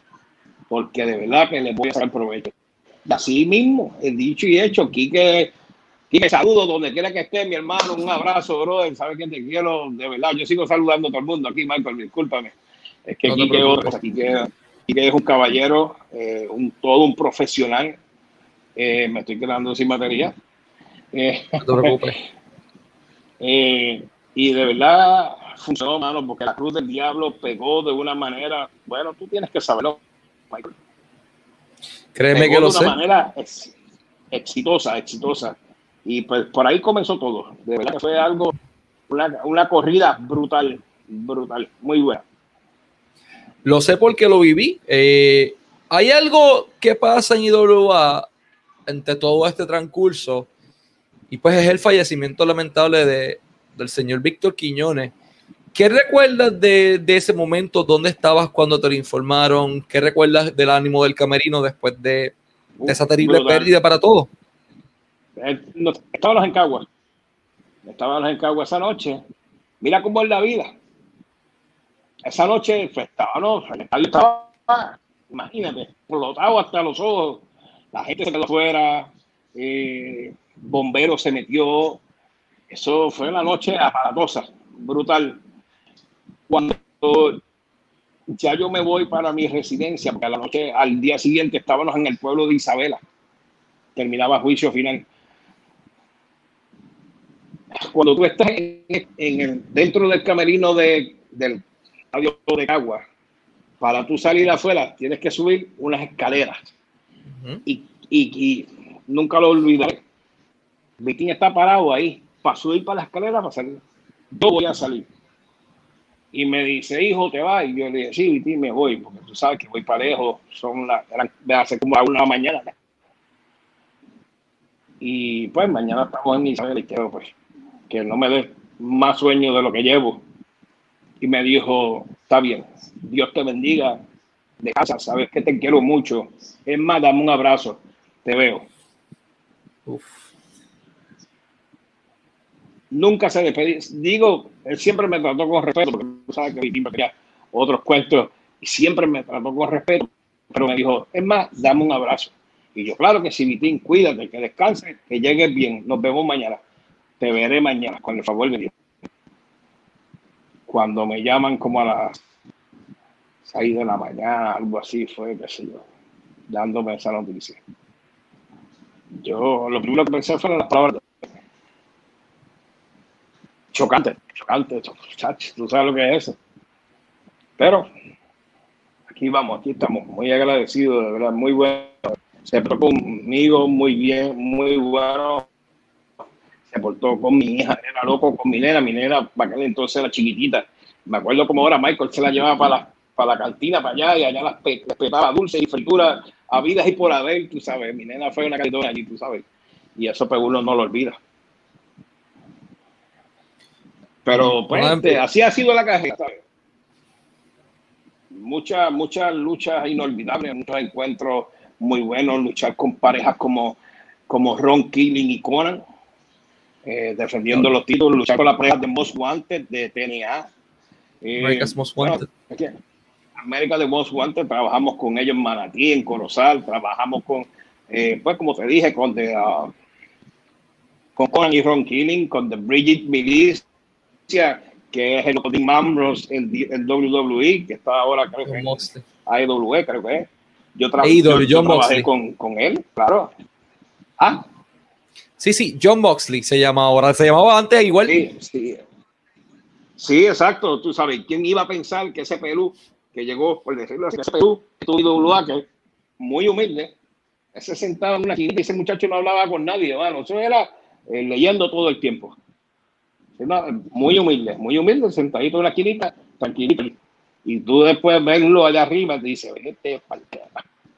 Porque de verdad que les voy a sacar provecho. Y así mismo, el dicho y hecho, Quique, Quique saludo donde quiera que esté, mi hermano, un abrazo, brother, sabes que te quiero, de verdad, yo sigo saludando a todo el mundo aquí, Michael, discúlpame. Es que Quique, es un caballero, eh, un, todo un profesional. Eh, me estoy quedando sin batería. Eh, no te preocupes. y de verdad funcionó, mano, porque la cruz del diablo pegó de una manera, bueno, tú tienes que saberlo, Michael. Créeme que lo sé. De una manera exitosa, exitosa. Y pues por ahí comenzó todo. De verdad que fue algo, una, una corrida brutal, brutal, muy buena. Lo sé porque lo viví. Eh, hay algo que pasa en IWA entre todo este transcurso y pues es el fallecimiento lamentable de, del señor Víctor Quiñones. ¿Qué recuerdas de, de, ese momento? ¿Dónde estabas cuando te lo informaron? ¿Qué recuerdas del ánimo del camerino después de, de esa terrible pérdida para todos? Eh, estábamos en Cagua. Estábamos en Cagua esa noche. Mira cómo es la vida esa noche pues, estaba, ¿no? estaba, imagínate, explotado hasta los ojos. La gente se quedó afuera, eh, bombero se metió. Eso fue una noche aparatosa, brutal. Cuando ya yo me voy para mi residencia, porque a la noche, al día siguiente estábamos en el pueblo de Isabela, terminaba juicio final. Cuando tú estás en, el, dentro del camerino de, del de agua, para tú salir afuera tienes que subir unas escaleras. y, y, nunca lo olvidaré. Vitín está parado ahí para subir para la escalera para salir. Yo voy a salir. Y me dice, hijo, ¿te vas? Y yo le dije, sí, Vitín, me voy, porque tú sabes que voy parejo, son las, hace como a una mañana. Y pues mañana estamos en Isabel y quiero pues que no me dé más sueño de lo que llevo y me dijo, está bien, Dios te bendiga de casa, sabes que te quiero mucho. Es más, dame un abrazo, te veo. Nunca se despedí. Digo, él siempre me trató con respeto, porque tú sabes que Vitín tenía otros cuentos y siempre me trató con respeto, pero me dijo, es más, dame un abrazo. Y yo, claro que sí, Vitín, cuídate, que descanse, que llegues bien, nos vemos mañana. Te veré mañana, con el favor de Dios. cuando me llaman como a las 6 de la mañana, algo así fue, qué sé yo, dándome esa noticia. Yo lo primero que pensé fueron las palabras chocante, chocante, chocante, tú sabes lo que es eso. Pero aquí vamos, aquí estamos, muy agradecidos, de verdad, muy bueno. Se portó conmigo muy bien, muy bueno. Se portó con mi hija, era loco con mi nena, mi nena para aquel entonces era chiquitita. Me acuerdo como ahora Michael se la llevaba para la, para la cantina, para allá, y allá las petaba dulces y frituras a vidas y por haber, tú sabes. Mi nena fue una cariñosa allí, tú sabes. Y eso pues uno no lo olvida. Pero pues, este, así ha sido la carrera, muchas, muchas luchas inolvidables, muchos encuentros muy buenos, luchar con parejas como, como Ron Killing y Conan, eh, defendiendo los títulos, luchar con la pareja de Most Wanted de TNA. Eh, America's Most Wanted. América de Most Wanted, trabajamos con ellos en Manatí, en Corozal, trabajamos con, eh, pues como te dije, con, uh, con Conan y Ron Killing, con The Bridget Milicia, que es el Dean Ambrose en, el WWE, que está ahora creo que en AEW, creo que es. Yo, e trabajé con, con, él, claro. Ah. Sí, sí, John Moxley se llama ahora, se llamaba antes igual. Sí, sí. Sí, exacto. Tú sabes, ¿quién iba a pensar que ese Perú que llegó, por decirlo así, ese Perú, tuvo que muy humilde, ese sentado en una y ese muchacho no hablaba con nadie, bueno, eso era eh, leyendo todo el tiempo muy humilde, muy humilde, sentadito en la esquinita, tranquilito. Y tú después verlo allá arriba y dices, vete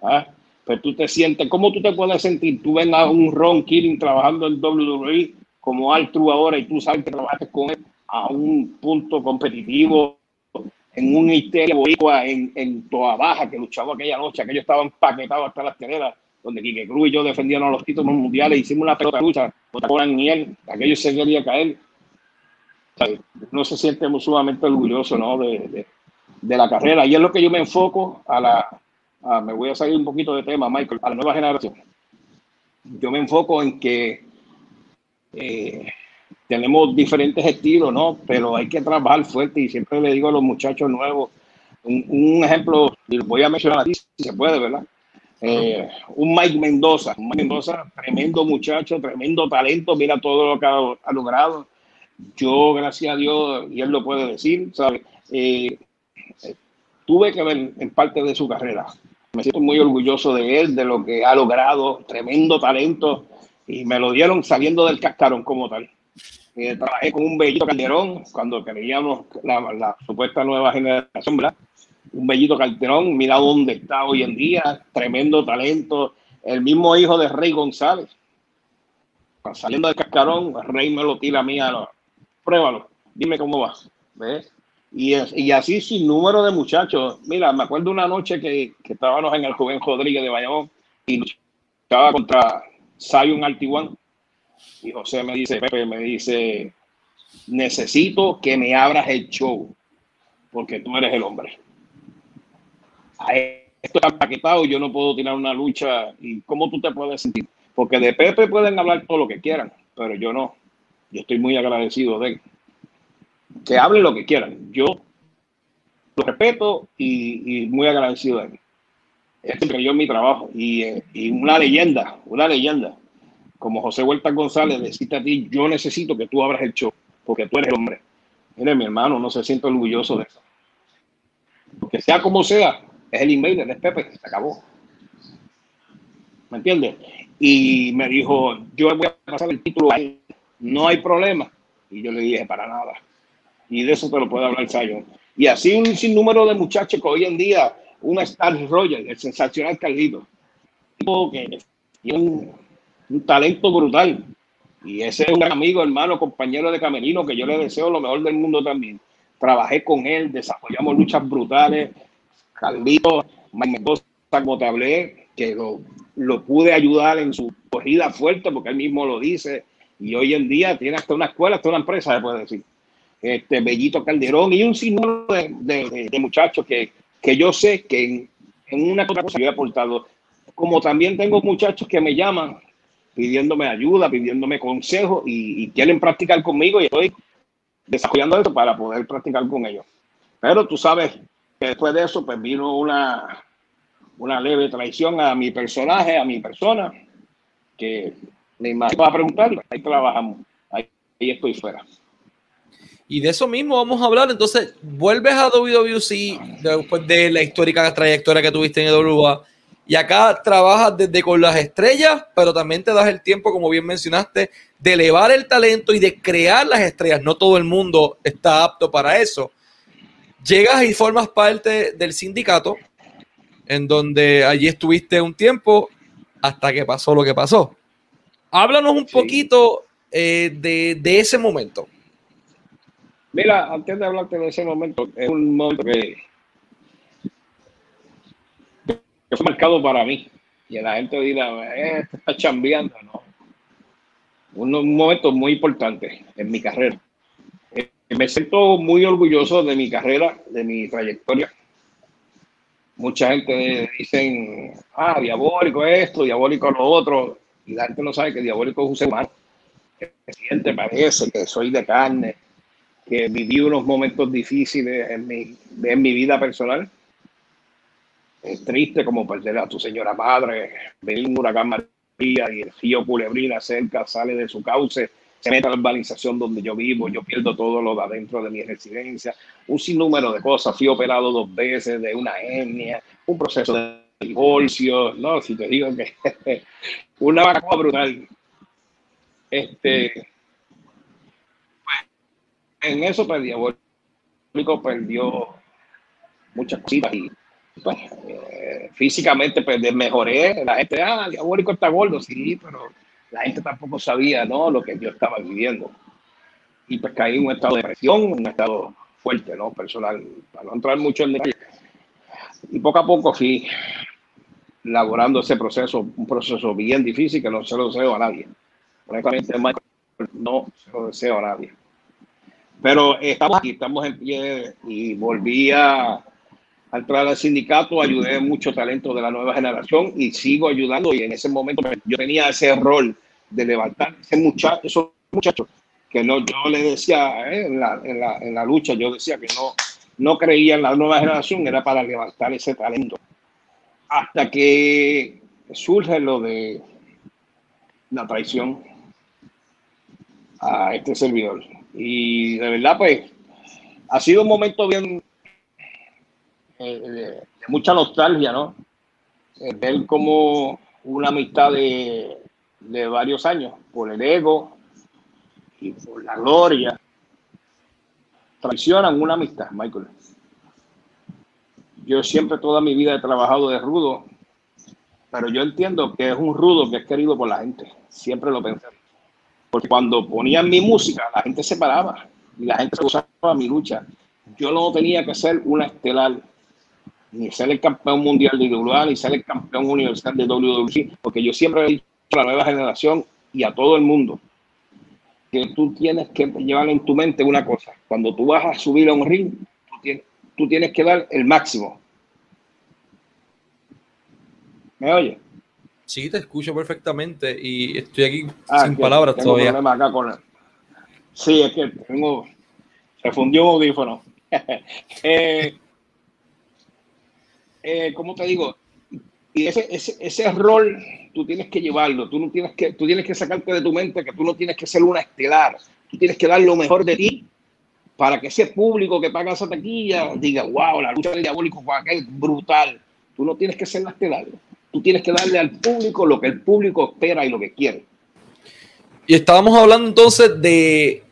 ¿Ah? Pero tú te sientes, ¿cómo tú te puedes sentir? Tú ven a un Ron Killing trabajando en WWE como Altru ahora y tú sabes que trabajas con él a un punto competitivo, en un histeria en, en Toa Baja, que luchaba aquella noche, que ellos estaban empaquetados hasta las teneras, donde Quique Cruz y yo defendíamos los títulos mundiales, hicimos una pelota lucha, con él, aquello se quería caer no se siente sumamente orgulloso ¿no? de, de, la carrera. Y es lo que yo me enfoco a la, me voy a salir un poquito de tema, Michael, a la nueva generación. Yo me enfoco en que eh, tenemos diferentes estilos, ¿no? Pero hay que trabajar fuerte y siempre le digo a los muchachos nuevos, un, ejemplo, voy a mencionar a si se puede, ¿verdad? Eh, un Mike Mendoza, un Mike Mendoza, tremendo muchacho, tremendo talento, mira todo lo que ha logrado yo, gracias a Dios, y él lo puede decir, ¿sabe? Eh, tuve que ver en parte de su carrera. Me siento muy orgulloso de él, de lo que ha logrado, tremendo talento, y me lo dieron saliendo del cascarón como tal. Eh, trabajé con un bellito Calderón cuando creíamos la, la supuesta nueva generación, ¿verdad? Un bellito Calderón, mira dónde está hoy en día, tremendo talento. El mismo hijo de Rey González, saliendo del cascarón, Rey me lo tira a mí a, pruébalo, dime cómo va. ¿Ves? Y, y así sin número de muchachos. Mira, me acuerdo una noche que, que estábamos en el Joven Rodríguez de Bayamón y estaba contra Zion Altiguan. Y José me dice, Pepe, me dice, necesito que me abras el show porque tú eres el hombre. Esto está paquetado, yo no puedo tirar una lucha. ¿Y cómo tú te puedes sentir? Porque de Pepe pueden hablar todo lo que quieran, pero yo no. Yo estoy muy agradecido de él. Que hablen lo que quieran. Yo lo respeto y, muy agradecido de él. Este creyó en mi trabajo y, y, una leyenda, una leyenda. Como José Huerta González, decirte a ti, yo necesito que tú abras el show, porque tú eres el hombre. Mire, mi hermano, no se siente orgulloso de eso. Porque sea como sea, es el invader, es Pepe, se acabó. ¿Me entiendes? Y me dijo, yo voy a pasar el título a él no hay problema. Y yo le dije, para nada. Y de eso te lo puede hablar Sayon. Y así un sinnúmero de muchachos que hoy en día, una Star Royal, el sensacional Carlito, que tiene un, talento brutal. Y ese es un amigo, hermano, compañero de Camerino, que yo le deseo lo mejor del mundo también. Trabajé con él, desarrollamos luchas brutales. Carlito, Mendoza, como te hablé, que lo, lo pude ayudar en su corrida fuerte, porque él mismo lo dice y hoy en día tiene hasta una escuela, hasta una empresa, se puede decir. Este Bellito Calderón y un sinnúmero de, de, muchachos que, que, yo sé que en, una cosa yo he aportado. Como también tengo muchachos que me llaman pidiéndome ayuda, pidiéndome consejo y, quieren practicar conmigo y estoy desarrollando esto para poder practicar con ellos. Pero tú sabes que después de eso, pues vino una, una leve traición a mi personaje, a mi persona, que iba a preguntar, ahí trabajamos, ahí, estoy fuera. Y de eso mismo vamos a hablar. Entonces, vuelves a WWC después de la histórica trayectoria que tuviste en WA. Y acá trabajas desde con las estrellas, pero también te das el tiempo, como bien mencionaste, de elevar el talento y de crear las estrellas. No todo el mundo está apto para eso. Llegas y formas parte del sindicato, en donde allí estuviste un tiempo hasta que pasó lo que pasó. Háblanos un poquito eh, de, ese momento. Mira, antes de hablarte de ese momento, es un momento que que fue marcado para mí. Y la gente dirá, eh, está chambeando, ¿no? Un, momento muy importante en mi carrera. Eh, me siento muy orgulloso de mi carrera, de mi trayectoria. Mucha gente dice, ah, diabólico esto, diabólico lo otro, y la gente no sabe que diabólico es un ser humano. Que siente, parece que soy de carne, que viví unos momentos difíciles en mi, en mi vida personal es triste como perder a tu señora madre, venir un huracán María y el río Culebrina cerca sale de su cauce, se mete a la urbanización donde yo vivo, yo pierdo todo lo de adentro de mi residencia, un sinnúmero de cosas, fui operado dos veces de una hernia, un proceso de divorcio, no, si te digo que una vaca brutal. Este, pues, en eso perdí, el perdió muchas cosas y pues, eh, físicamente pues, mejoré. La gente, ah, diabólico está gordo, sí, pero la gente tampoco sabía ¿no? lo que yo estaba viviendo. Y pues caí en un estado de depresión, un estado fuerte, ¿no? Personal, para no entrar mucho en detalle. Y poco a poco fui elaborando ese proceso, un proceso bien difícil que no se lo deseo a nadie. Honestamente, no se lo deseo a nadie. Pero estamos aquí, estamos en pie y volví a al entrar al sindicato ayudé mucho talento de la nueva generación y sigo ayudando y en ese momento yo tenía ese rol de levantar ese muchacho, esos muchachos que no, yo le decía eh, en, la, en, la, en, la, lucha, yo decía que no, no creía en la nueva generación, era para levantar ese talento. Hasta que surge lo de la traición a este servidor. Y de verdad, pues, ha sido un momento bien eh, de, mucha nostalgia, ¿no? Eh, ver como una amistad de, de varios años, por el ego y por la gloria, traicionan una amistad, Michael. Yo siempre toda mi vida he trabajado de rudo, pero yo entiendo que es un rudo que es querido por la gente. Siempre lo pensé. Porque cuando ponían mi música, la gente se paraba y la gente usaba mi lucha. Yo no tenía que ser una estelar ni ser el campeón mundial de individual, ni ser el campeón universal de WWC, porque yo siempre he dicho a la nueva generación y a todo el mundo que tú tienes que llevar en tu mente una cosa. Cuando tú vas a subir a un ring, tú tienes, que dar el máximo. ¿Me oye? Sí, te escucho perfectamente y estoy aquí ah, sin palabras todavía. Acá con Sí, es que tengo... Se fundió un audífono. eh, eh, ¿cómo te digo? Y ese, ese, ese, rol tú tienes que llevarlo, tú, no tienes que, tú tienes que sacarte de tu mente que tú no tienes que ser una estelar, tú tienes que dar lo mejor de ti para que ese público que paga esa taquilla diga, wow, la lucha del diabólico fue aquel brutal. Tú no tienes que ser la estelar, tú tienes que darle al público lo que el público espera y lo que quiere. Y estábamos hablando entonces de,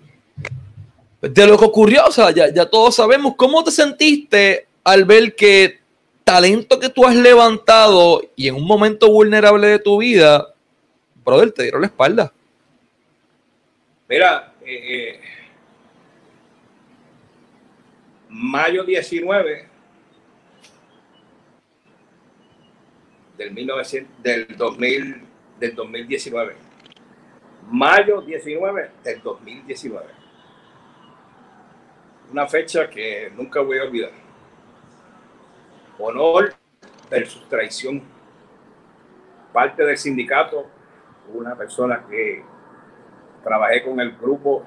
de lo que ocurrió, o sea, ya, ya todos sabemos cómo te sentiste al ver que talento que tú has levantado y en un momento vulnerable de tu vida, brother, te dieron la espalda. Mira, eh, eh, mayo 19 del, 1900, del, 2000, del 2019. Mayo 19 del 2019. Una fecha que nunca voy a olvidar honor versus traición. Parte del sindicato, una persona que trabajé con el grupo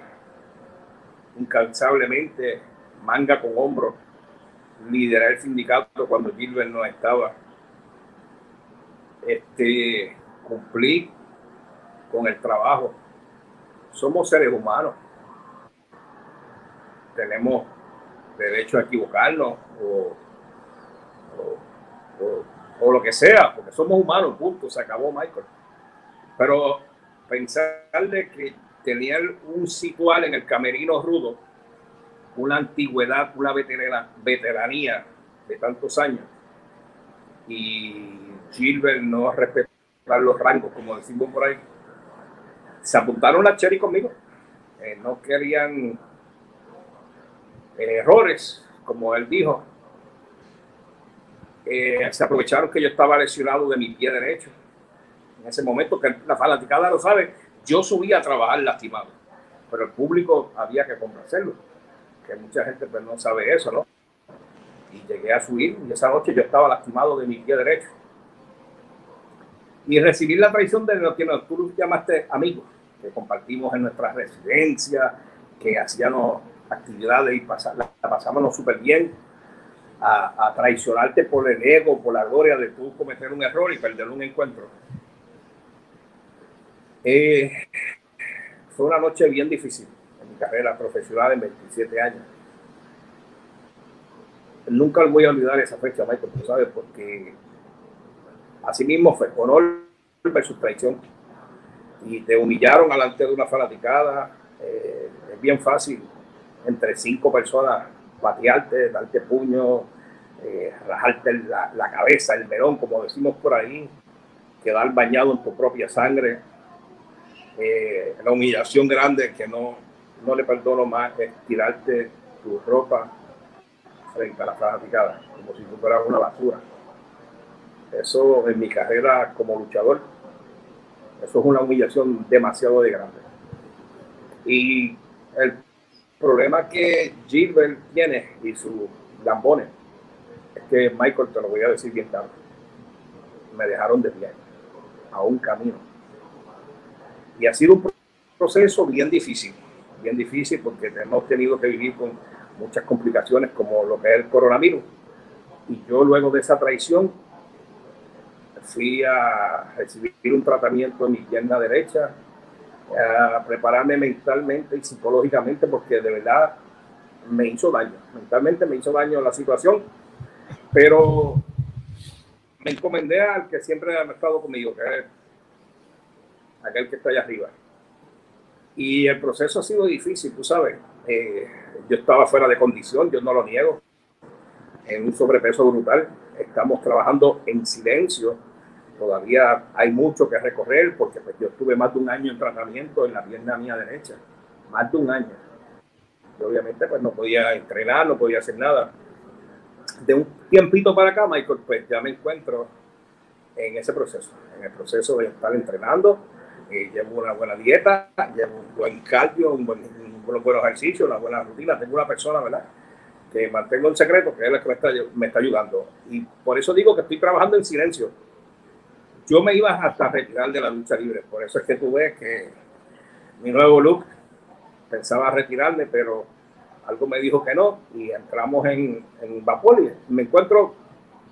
incansablemente, manga con hombro, liderar el sindicato cuando Gilbert no estaba. Este, cumplir con el trabajo. Somos seres humanos. Tenemos derecho a equivocarnos o, o, lo que sea, porque somos humanos, punto, se acabó Michael. Pero pensar de que tenía un situal en el camerino rudo, una antigüedad, una veteranía de tantos años, y Gilbert no respetar los rangos, como decimos por ahí, se apuntaron a Cherry conmigo. Eh, no querían eh, errores, como él dijo. Eh, se aprovecharon que yo estaba lesionado de mi pie derecho. En ese momento, que la fanaticada lo sabe, yo subí a trabajar lastimado, pero el público había que complacerlo, que mucha gente pues, no sabe eso, ¿no? Y llegué a subir y esa noche yo estaba lastimado de mi pie derecho y recibir la traición de lo que tú llamaste amigos, que compartimos en nuestra residencia, que hacíamos actividades y la, pasábamos súper bien, a, traicionarte por el ego, por la gloria de tú cometer un error y perder un encuentro. Eh, fue una noche bien difícil carrera profesional en 27 años. Nunca voy a olvidar esa fecha, Michael, tú sabes, porque Así mismo fue honor versus traición. Y te humillaron delante de una fanaticada. Eh, es bien fácil entre cinco personas patearte, darte puño, eh, rajarte la, cabeza, el melón, como decimos por ahí, quedar bañado en tu propia sangre. Eh, la humillación grande que no, no le perdono más es tirarte tu ropa frente a la fanaticada, como si tú fueras una basura. Eso en mi carrera como luchador, eso es una humillación demasiado de grande. Y el problema que Gilbert tiene y sus lambones es que Michael, te lo voy a decir bien tarde, me dejaron de pie a un camino. Y ha sido un proceso bien difícil, bien difícil porque hemos tenido que vivir con muchas complicaciones como lo que es el coronavirus. Y yo luego de esa traición fui a recibir un tratamiento en mi pierna derecha, a prepararme mentalmente y psicológicamente porque de verdad me hizo daño, mentalmente me hizo daño la situación, pero me encomendé al que siempre ha estado conmigo, que es aquel que está allá arriba. Y el proceso ha sido difícil, tú sabes. Eh, yo estaba fuera de condición, yo no lo niego, en un sobrepeso brutal. Estamos trabajando en silencio todavía hay mucho que recorrer porque pues, yo estuve más de un año en tratamiento en la pierna mía derecha, más de un año. Y obviamente pues no podía entrenar, no podía hacer nada. De un tiempito para acá, Michael, pues ya me encuentro en ese proceso, en el proceso de estar entrenando. Eh, llevo una buena dieta, llevo un buen cardio, un buen, unos buenos ejercicios, una buena rutina. Tengo una persona, ¿verdad? Que mantengo en secreto, que es la que me está, ayudando. Y por eso digo que estoy trabajando en silencio yo me iba hasta retirar de la lucha libre, por eso es que tú ves que mi nuevo look pensaba retirarme, pero algo me dijo que no y entramos en, en. Me encuentro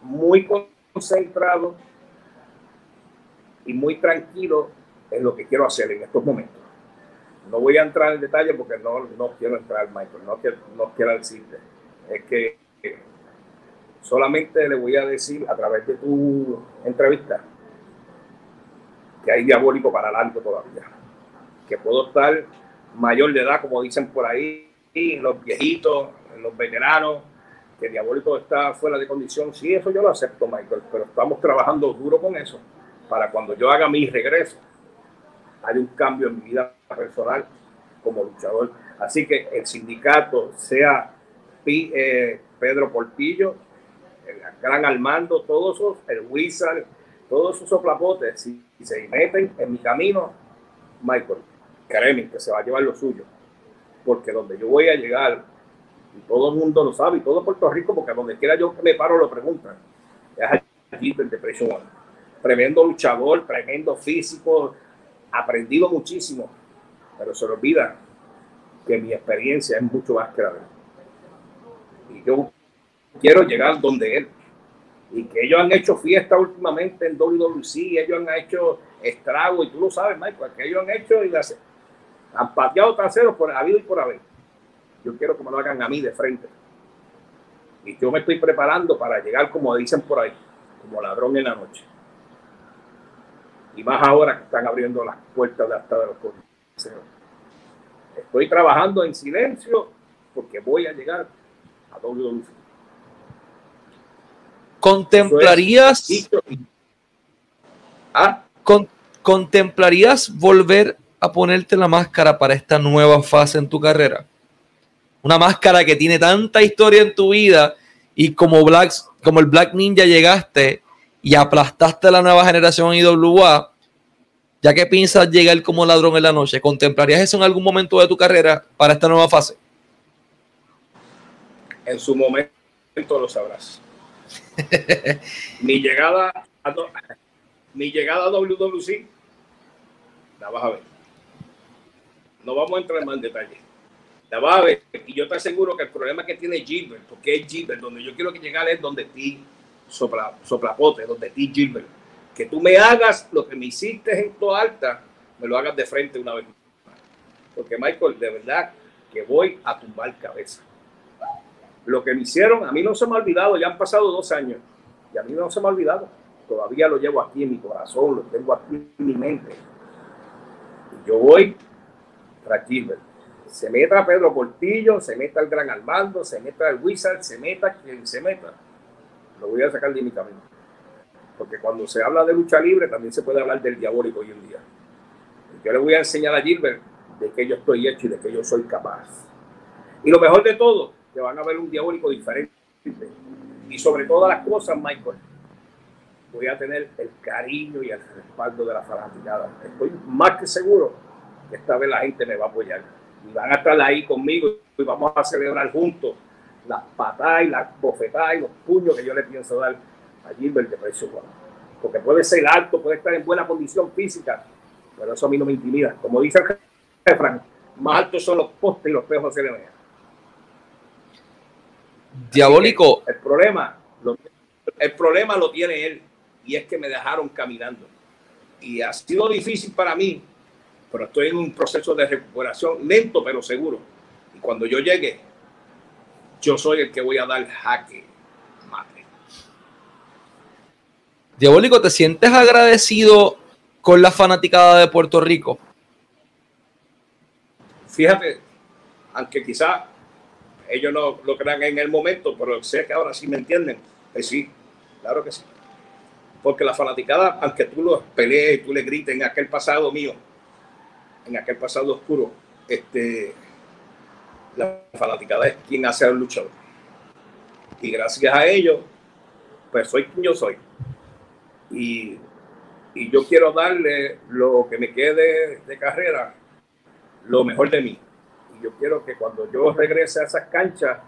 muy concentrado y muy tranquilo en lo que quiero hacer en estos momentos. No voy a entrar en detalle porque no, no quiero entrar, Michael, no quiero, no quiero decirte. Es que solamente le voy a decir a través de tu entrevista que hay diabólico para adelante todavía. Que puedo estar mayor de edad, como dicen por ahí, los viejitos, los veteranos, que diabólico está fuera de condición. Sí, eso yo lo acepto, Michael, pero estamos trabajando duro con eso para cuando yo haga mi regreso, hay un cambio en mi vida personal como luchador. Así que el sindicato, sea eh, Pedro Portillo, el gran Armando, todos esos, el Wizard, todos esos soplapotes, si, se meten en mi camino, Michael, créeme que se va a llevar lo suyo. Porque donde yo voy a llegar, y todo el mundo lo sabe, y todo Puerto Rico, porque donde quiera yo me paro lo preguntan, es allí del Depression Tremendo luchador, tremendo físico, aprendido muchísimo, pero se lo olvida que mi experiencia es mucho más grande. Y yo quiero llegar donde él. Y que ellos han hecho fiesta últimamente en WWC, ellos han hecho estrago, y tú lo sabes, Michael, que ellos han hecho y las, han pateado traseros por habido y por haber. Yo quiero que me lo hagan a mí de frente. Y yo me estoy preparando para llegar, como dicen por ahí, como ladrón en la noche. Y más ahora que están abriendo las puertas de hasta de los coliseos. Estoy trabajando en silencio porque voy a llegar a WWE. ¿Contemplarías, ¿Ah? ¿Contemplarías volver a ponerte la máscara para esta nueva fase en tu carrera? Una máscara que tiene tanta historia en tu vida y como, Black, como el Black Ninja llegaste y aplastaste a la nueva generación en IWA, ya que piensas llegar como ladrón en la noche, ¿contemplarías eso en algún momento de tu carrera para esta nueva fase? En su momento lo sabrás. mi llegada a mi llegada a WWC la vas a ver. No vamos a entrar más en detalle. La vas a ver. Y yo te aseguro que el problema que tiene Gilbert, porque es Gilbert, donde yo quiero que llegar es donde ti sopla, soplapote, donde ti Gilbert que tú me hagas lo que me hiciste en tu alta, me lo hagas de frente una vez más. Porque Michael, de verdad que voy a tumbar cabeza. Lo que me hicieron, a mí no se me ha olvidado, ya han pasado dos años, y a mí no se me ha olvidado. Todavía lo llevo aquí en mi corazón, lo tengo aquí en mi mente. Yo voy tranquilo. Se meta Pedro Portillo, se meta el Gran Armando, se meta el Wizard, se meta quien se meta. Lo voy a sacar camino porque cuando se habla de lucha libre también se puede hablar del diabólico hoy en día. Yo le voy a enseñar a Gilbert de que yo estoy hecho y de que yo soy capaz. Y lo mejor de todo, que van a ver un diabólico diferente. Y sobre todas las cosas, Michael, voy a tener el cariño y el respaldo de la fanaticada. Estoy más que seguro que esta vez la gente me va a apoyar. Y van a estar ahí conmigo y vamos a celebrar juntos las patadas y las bofetadas y los puños que yo le pienso dar a Gilbert de precio Porque puede ser alto, puede estar en buena condición física, pero eso a mí no me intimida. Como dice el refrán, más altos son los postes y los pejos se le vean. Diabólico. El problema, el problema lo tiene él y es que me dejaron caminando. Y ha sido difícil para mí, pero estoy en un proceso de recuperación lento pero seguro. Y cuando yo llegue, yo soy el que voy a dar jaque Diabólico, ¿te sientes agradecido con la fanaticada de Puerto Rico? Fíjate, aunque quizá ellos no lo crean en el momento, pero sé que ahora sí me entienden. Que sí, claro que sí. Porque la fanaticada, aunque tú lo pelees, tú le grites en aquel pasado mío, en aquel pasado oscuro, este, la fanaticada es quien hace al luchador. Y gracias a ellos, pues soy quien yo soy y, y yo quiero darle lo que me quede de carrera, lo mejor de mí. Y yo quiero que cuando yo regrese a esas canchas,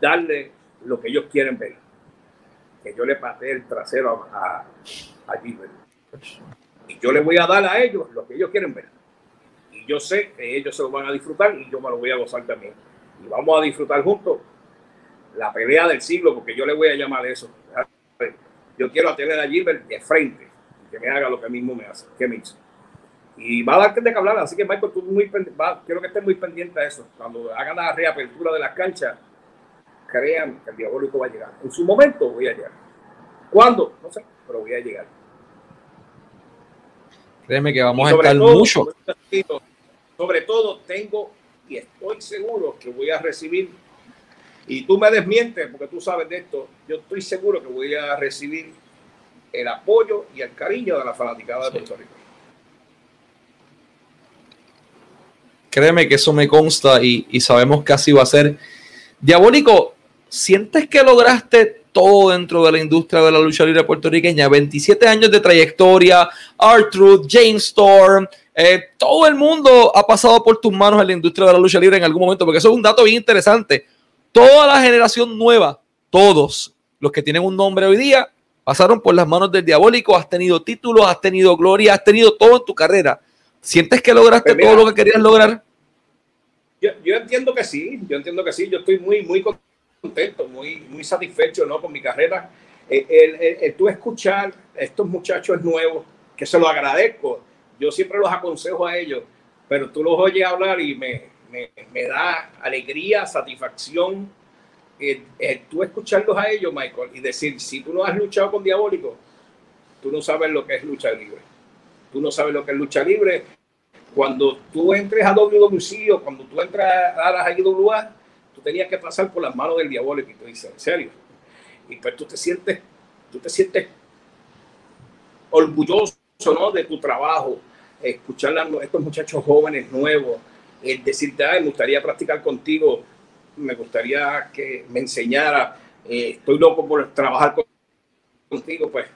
darle lo que ellos quieren ver. Que yo le patee el trasero a, a, Y yo le voy a dar a ellos lo que ellos quieren ver. Yo sé que ellos se lo van a disfrutar y yo me lo voy a gozar también. Y vamos a disfrutar juntos la pelea del siglo, porque yo le voy a llamar eso yo quiero tener a Gilbert de frente, que me haga lo que mismo me hace, que me hizo. Y va a dar de que hablar, así que Michael, tú muy quiero que estés muy pendiente a eso. Cuando hagan la reapertura de las canchas, crean que el diabólico va a llegar. En su momento voy a llegar. ¿Cuándo? No sé, pero voy a llegar. Créeme que vamos a estar mucho. Sobre todo, tengo y estoy seguro que voy a recibir y tú me desmientes porque tú sabes de esto, yo estoy seguro que voy a recibir el apoyo y el cariño de la fanaticada de Puerto Rico. Créeme que eso me consta y, sabemos que así va a ser. Diabólico, ¿sientes que lograste todo dentro de la industria de la lucha libre puertorriqueña? 27 años de trayectoria, Artruth, Jane Storm, eh, todo el mundo ha pasado por tus manos en la industria de la lucha libre en algún momento, porque eso es un dato bien interesante toda la generación nueva, todos los que tienen un nombre hoy día, pasaron por las manos del diabólico, has tenido títulos, has tenido gloria, has tenido todo en tu carrera. ¿Sientes que lograste pues todo lo que querías lograr? yo, yo, entiendo que sí, yo entiendo que sí, yo estoy muy, muy contento, muy, muy satisfecho ¿no? con mi carrera. Eh, el, el, tú escuchar a estos muchachos nuevos, que se lo agradezco, yo siempre los aconsejo a ellos, pero tú los oyes hablar y me, me, me da alegría, satisfacción, eh, eh, tú escucharlos a ellos, Michael, y decir, si tú no has luchado con Diabólico, tú no sabes lo que es lucha libre. Tú no sabes lo que es lucha libre cuando tú entres a WWC o cuando tú entras a la IWA, tú tenías que pasar por las manos del diabólico y tú dices, en serio. Y pues tú te sientes, tú te sientes orgulloso ¿no? de tu trabajo, escuchar a estos muchachos jóvenes nuevos, el decirte, me gustaría practicar contigo, me gustaría que me enseñara, eh, estoy loco por trabajar contigo, pues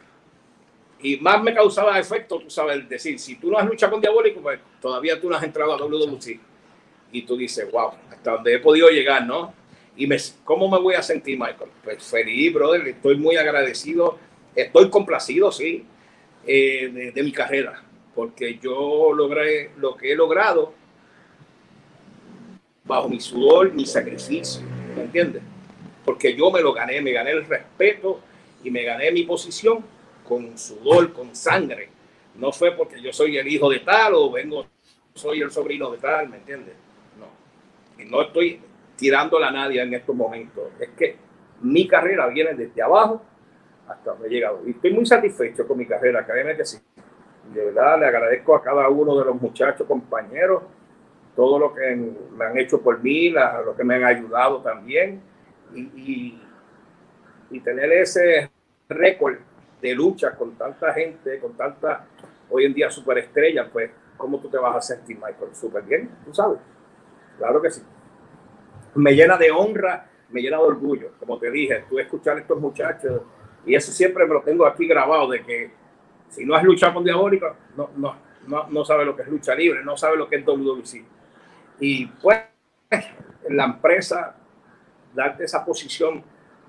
y más me causaba efecto, tú sabes, decir, si tú no has luchado con Diabólico, pues todavía tú no has entrado a WWC. Y tú dices, wow, hasta donde he podido llegar, ¿no? Y me, ¿cómo me voy a sentir, Michael? Pues feliz, brother, estoy muy agradecido, estoy complacido, sí, eh, de, mi carrera, porque yo logré lo que he logrado bajo mi sudor, mi sacrificio, ¿me entiendes? Porque yo me lo gané, me gané el respeto y me gané mi posición con sudor, con sangre. No fue porque yo soy el hijo de tal o vengo, soy el sobrino de tal, ¿me entiendes? No. Y no estoy tirándola a nadie en estos momentos. Es que mi carrera viene desde abajo hasta donde he llegado. Y estoy muy satisfecho con mi carrera, créeme que sí. De verdad le agradezco a cada uno de los muchachos, compañeros, todo lo que me han hecho por mí, lo que me han ayudado también. Y, y, y tener ese récord de lucha con tanta gente, con tanta hoy en día superestrellas, pues, ¿cómo tú te vas a sentir, Michael? Súper bien, tú sabes. Claro que sí. Me llena de honra, me llena de orgullo. Como te dije, tú escuchar a estos muchachos, y eso siempre me lo tengo aquí grabado, de que si no has luchado con Diabólico, no, no, no, no sabes lo que es lucha libre, no sabes lo que es WWC. Y pues, la empresa, darte esa posición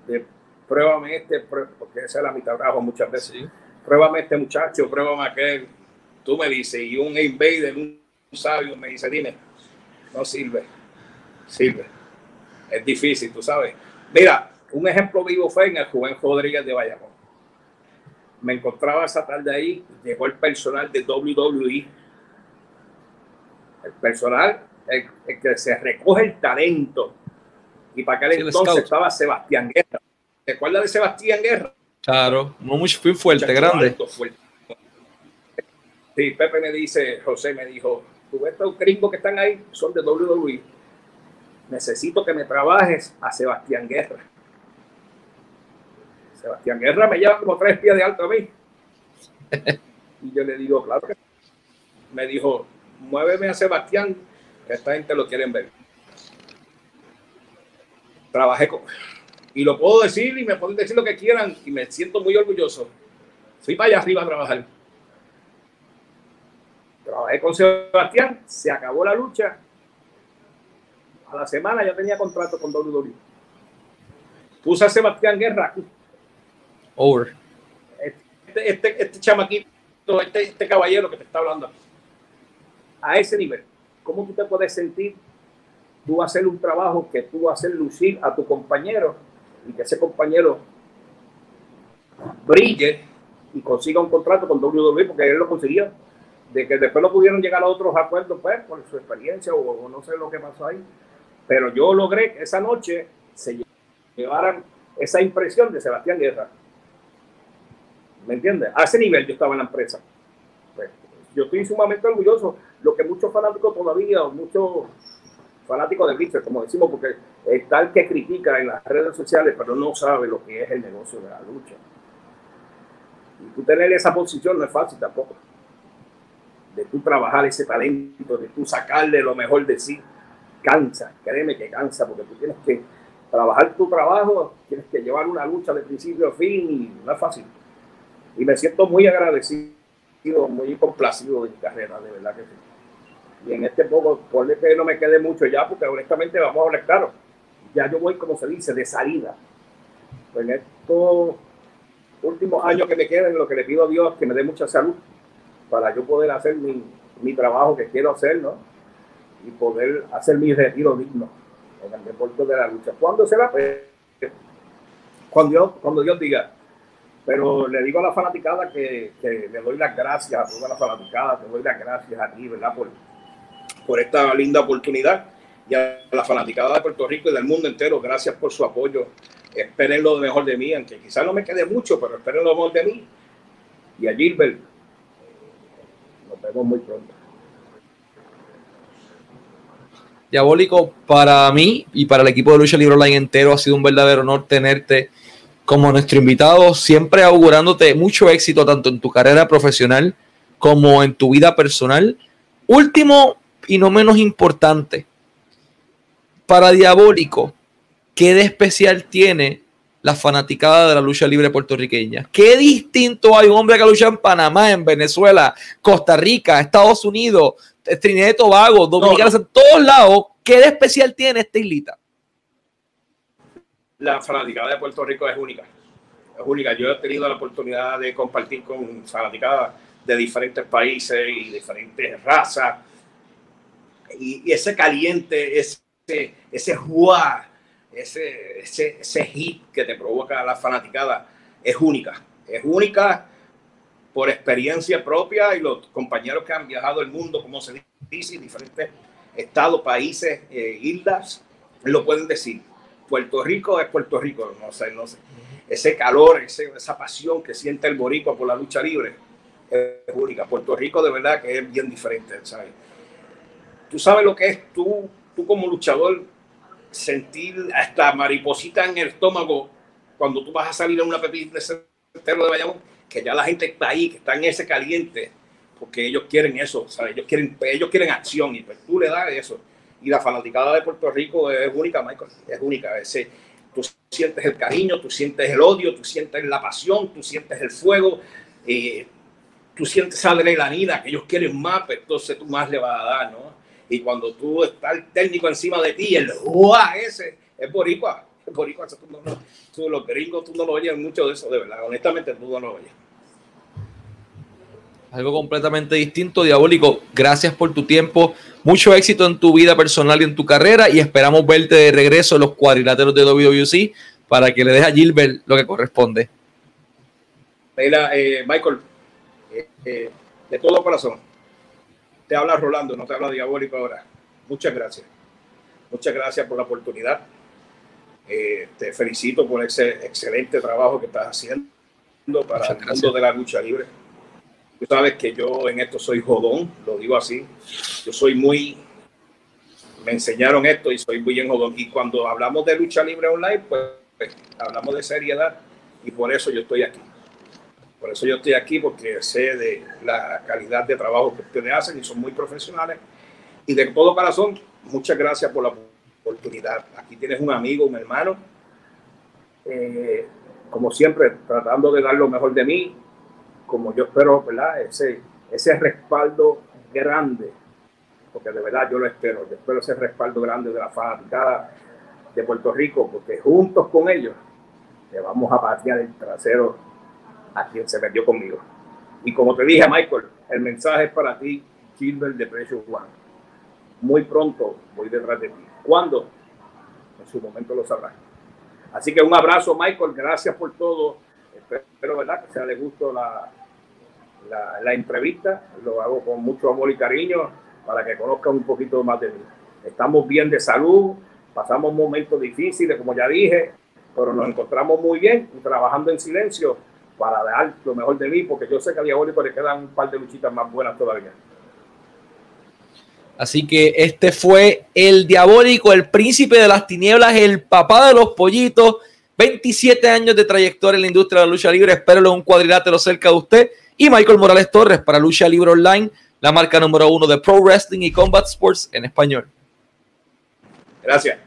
de pruébame este, porque esa es la mitad trabajo muchas veces. Pruébame este muchacho, pruébame aquel. Tú me dices, y un invader, un sabio, me dice, dime, no sirve, sirve. Es difícil, tú sabes. Mira, un ejemplo vivo fue en el Juven Rodríguez de Bayamón. Me encontraba esa tarde ahí, llegó el personal de WWE. El personal, el, que se recoge el talento. Y para aquel entonces estaba Sebastián Guerra ¿Te acuerdas de Sebastián Guerra? Claro, no muy fuerte, grande. Sí, Pepe me dice, José me dijo, tú ves estos gringos que están ahí, son de WWE. Necesito que me trabajes a Sebastián Guerra. Sebastián Guerra me lleva como tres pies de alto a mí. Y yo le digo, claro que me dijo, muéveme a Sebastián, que esta gente lo quieren ver. Trabajé con, y lo puedo decir y me pueden decir lo que quieran y me siento muy orgulloso. Fui para allá arriba a trabajar. Trabajé con Sebastián, se acabó la lucha. A la semana ya tenía contrato con WWE. Puse a Sebastián Guerra. Over. Este, este, este chamaquito, este, este caballero que te está hablando A ese nivel. ¿Cómo tú te puedes sentir tú hacer un trabajo que tú hacer lucir a tu compañero y que ese compañero brille y consiga un contrato con WWE, porque él lo consiguió, de que después no pudieron llegar a otros acuerdos, pues, por su experiencia o, no sé lo que pasó ahí. Pero yo logré que esa noche se llevaran esa impresión de Sebastián Guerra. ¿Me entiendes? A ese nivel yo estaba en la empresa. Pues, yo estoy sumamente orgulloso. Lo que muchos fanáticos todavía, muchos fanático de Richard, como decimos, porque es tal que critica en las redes sociales, pero no sabe lo que es el negocio de la lucha. Y tú tener esa posición no es fácil tampoco. De tú trabajar ese talento, de tú sacarle lo mejor de sí, cansa, créeme que cansa, porque tú tienes que trabajar tu trabajo, tienes que llevar una lucha de principio a fin y no es fácil. Y me siento muy agradecido, muy complacido de mi carrera, de verdad que sí. Y en este poco, por que no me quede mucho ya, porque honestamente vamos a hablar claro. Ya yo voy, como se dice, de salida. En estos últimos años que me quedan, lo que le pido a Dios es que me dé mucha salud para yo poder hacer mi, mi trabajo que quiero hacer, ¿no? y poder hacer mi retiro digno en el deporte de la lucha. ¿Cuándo será? Pues, cuando, Dios, cuando Dios diga. Pero le digo a la fanaticada que, le doy las gracias a toda la fanaticada, te doy las gracias a ti, ¿verdad? Por, por esta linda oportunidad y a la fanaticada de Puerto Rico y del mundo entero, gracias por su apoyo. Esperen lo mejor de mí, aunque quizás no me quede mucho, pero esperen lo mejor de mí. Y a Gilbert, nos vemos muy pronto. Diabólico, para mí y para el equipo de Lucha Libre Online entero ha sido un verdadero honor tenerte como nuestro invitado, siempre augurándote mucho éxito tanto en tu carrera profesional como en tu vida personal. Último y no menos importante, para Diabólico, ¿qué de especial tiene la fanaticada de la lucha libre puertorriqueña? ¿Qué distinto hay un hombre que lucha en Panamá, en Venezuela, Costa Rica, Estados Unidos, Trinidad y Tobago, Dominicana, en todos lados? ¿Qué de especial tiene esta islita? La fanaticada de Puerto Rico es única. Es única. Yo he tenido la oportunidad de compartir con fanaticadas de diferentes países y diferentes razas. Y, ese caliente, ese, ese ese, ese, ese hit que te provoca la fanaticada es única. Es única por experiencia propia y los compañeros que han viajado el mundo, como se dice, diferentes estados, países, eh, islas, lo pueden decir Puerto Rico es Puerto Rico, no sé, no sé. Ese calor, esa pasión que siente el boricua por la lucha libre es única. Puerto Rico de verdad que es bien diferente, ¿sabes? Tú sabes lo que es tú, tú como luchador sentir hasta mariposita en el estómago cuando tú vas a salir a una pepita de centro de Bayamón, que ya la gente está ahí, que está en ese caliente, porque ellos quieren eso, ¿sabes? Ellos quieren, ellos quieren acción y pues tú le das eso y la fanaticada de Puerto Rico es única, Michael, es única. Ese, tú sientes el cariño, tú sientes el odio, tú sientes la pasión, tú sientes el fuego, eh, tú sientes esa adrenalina que ellos quieren más, pues entonces tú más le vas a dar, ¿no? Y cuando tú estás el técnico encima de ti, el ¡Uah! ese es boricua, es boricua, tú no, tú, los gringos tú no lo oyes mucho de eso, de verdad, honestamente tú no lo oyes algo completamente distinto, Diabólico. Gracias por tu tiempo. Mucho éxito en tu vida personal y en tu carrera y esperamos verte de regreso en los cuadriláteros de WWC para que le deje a Gilbert lo que corresponde. Mira, eh, Michael, eh, eh, de todo corazón, te habla Rolando, no te habla Diabólico ahora. Muchas gracias. Muchas gracias por la oportunidad. te felicito por ese excelente trabajo que estás haciendo para el mundo de la lucha libre Tú sabes que yo en esto soy jodón, lo digo así. Yo soy muy, me enseñaron esto y soy muy en jodón. Y cuando hablamos de lucha libre online, pues, pues, hablamos de seriedad y por eso yo estoy aquí. Por eso yo estoy aquí porque sé de la calidad de trabajo que ustedes hacen y son muy profesionales. Y de todo corazón, muchas gracias por la oportunidad. Aquí tienes un amigo, un hermano. Eh, como siempre, tratando de dar lo mejor de mí, como yo espero, ¿verdad? Ese, ese respaldo grande, porque de verdad yo lo espero, yo espero ese respaldo grande de la fanaticada de Puerto Rico, porque juntos con ellos le vamos a patear el trasero a quien se metió conmigo. Y como te dije, Michael, el mensaje es para ti, Gilbert de Precio Juan. Muy pronto voy detrás de ti. ¿Cuándo? En su momento lo sabrás. Así que un abrazo, Michael. Gracias por todo espero ¿verdad? que sea de gusto la, la, entrevista. Lo hago con mucho amor y cariño para que conozcan un poquito más de mí. Estamos bien de salud, pasamos momentos difíciles, como ya dije, pero nos encontramos muy bien trabajando en silencio para dar lo mejor de mí, porque yo sé que a Diabólico le quedan un par de luchitas más buenas todavía. Así que este fue el Diabólico, el príncipe de las tinieblas, el papá de los pollitos 27 años de trayectoria en la industria de la lucha libre. Espero un cuadrilátero cerca de usted. Y Michael Morales Torres para Lucha Libre Online, la marca número uno de Pro Wrestling y Combat Sports en español. Gracias.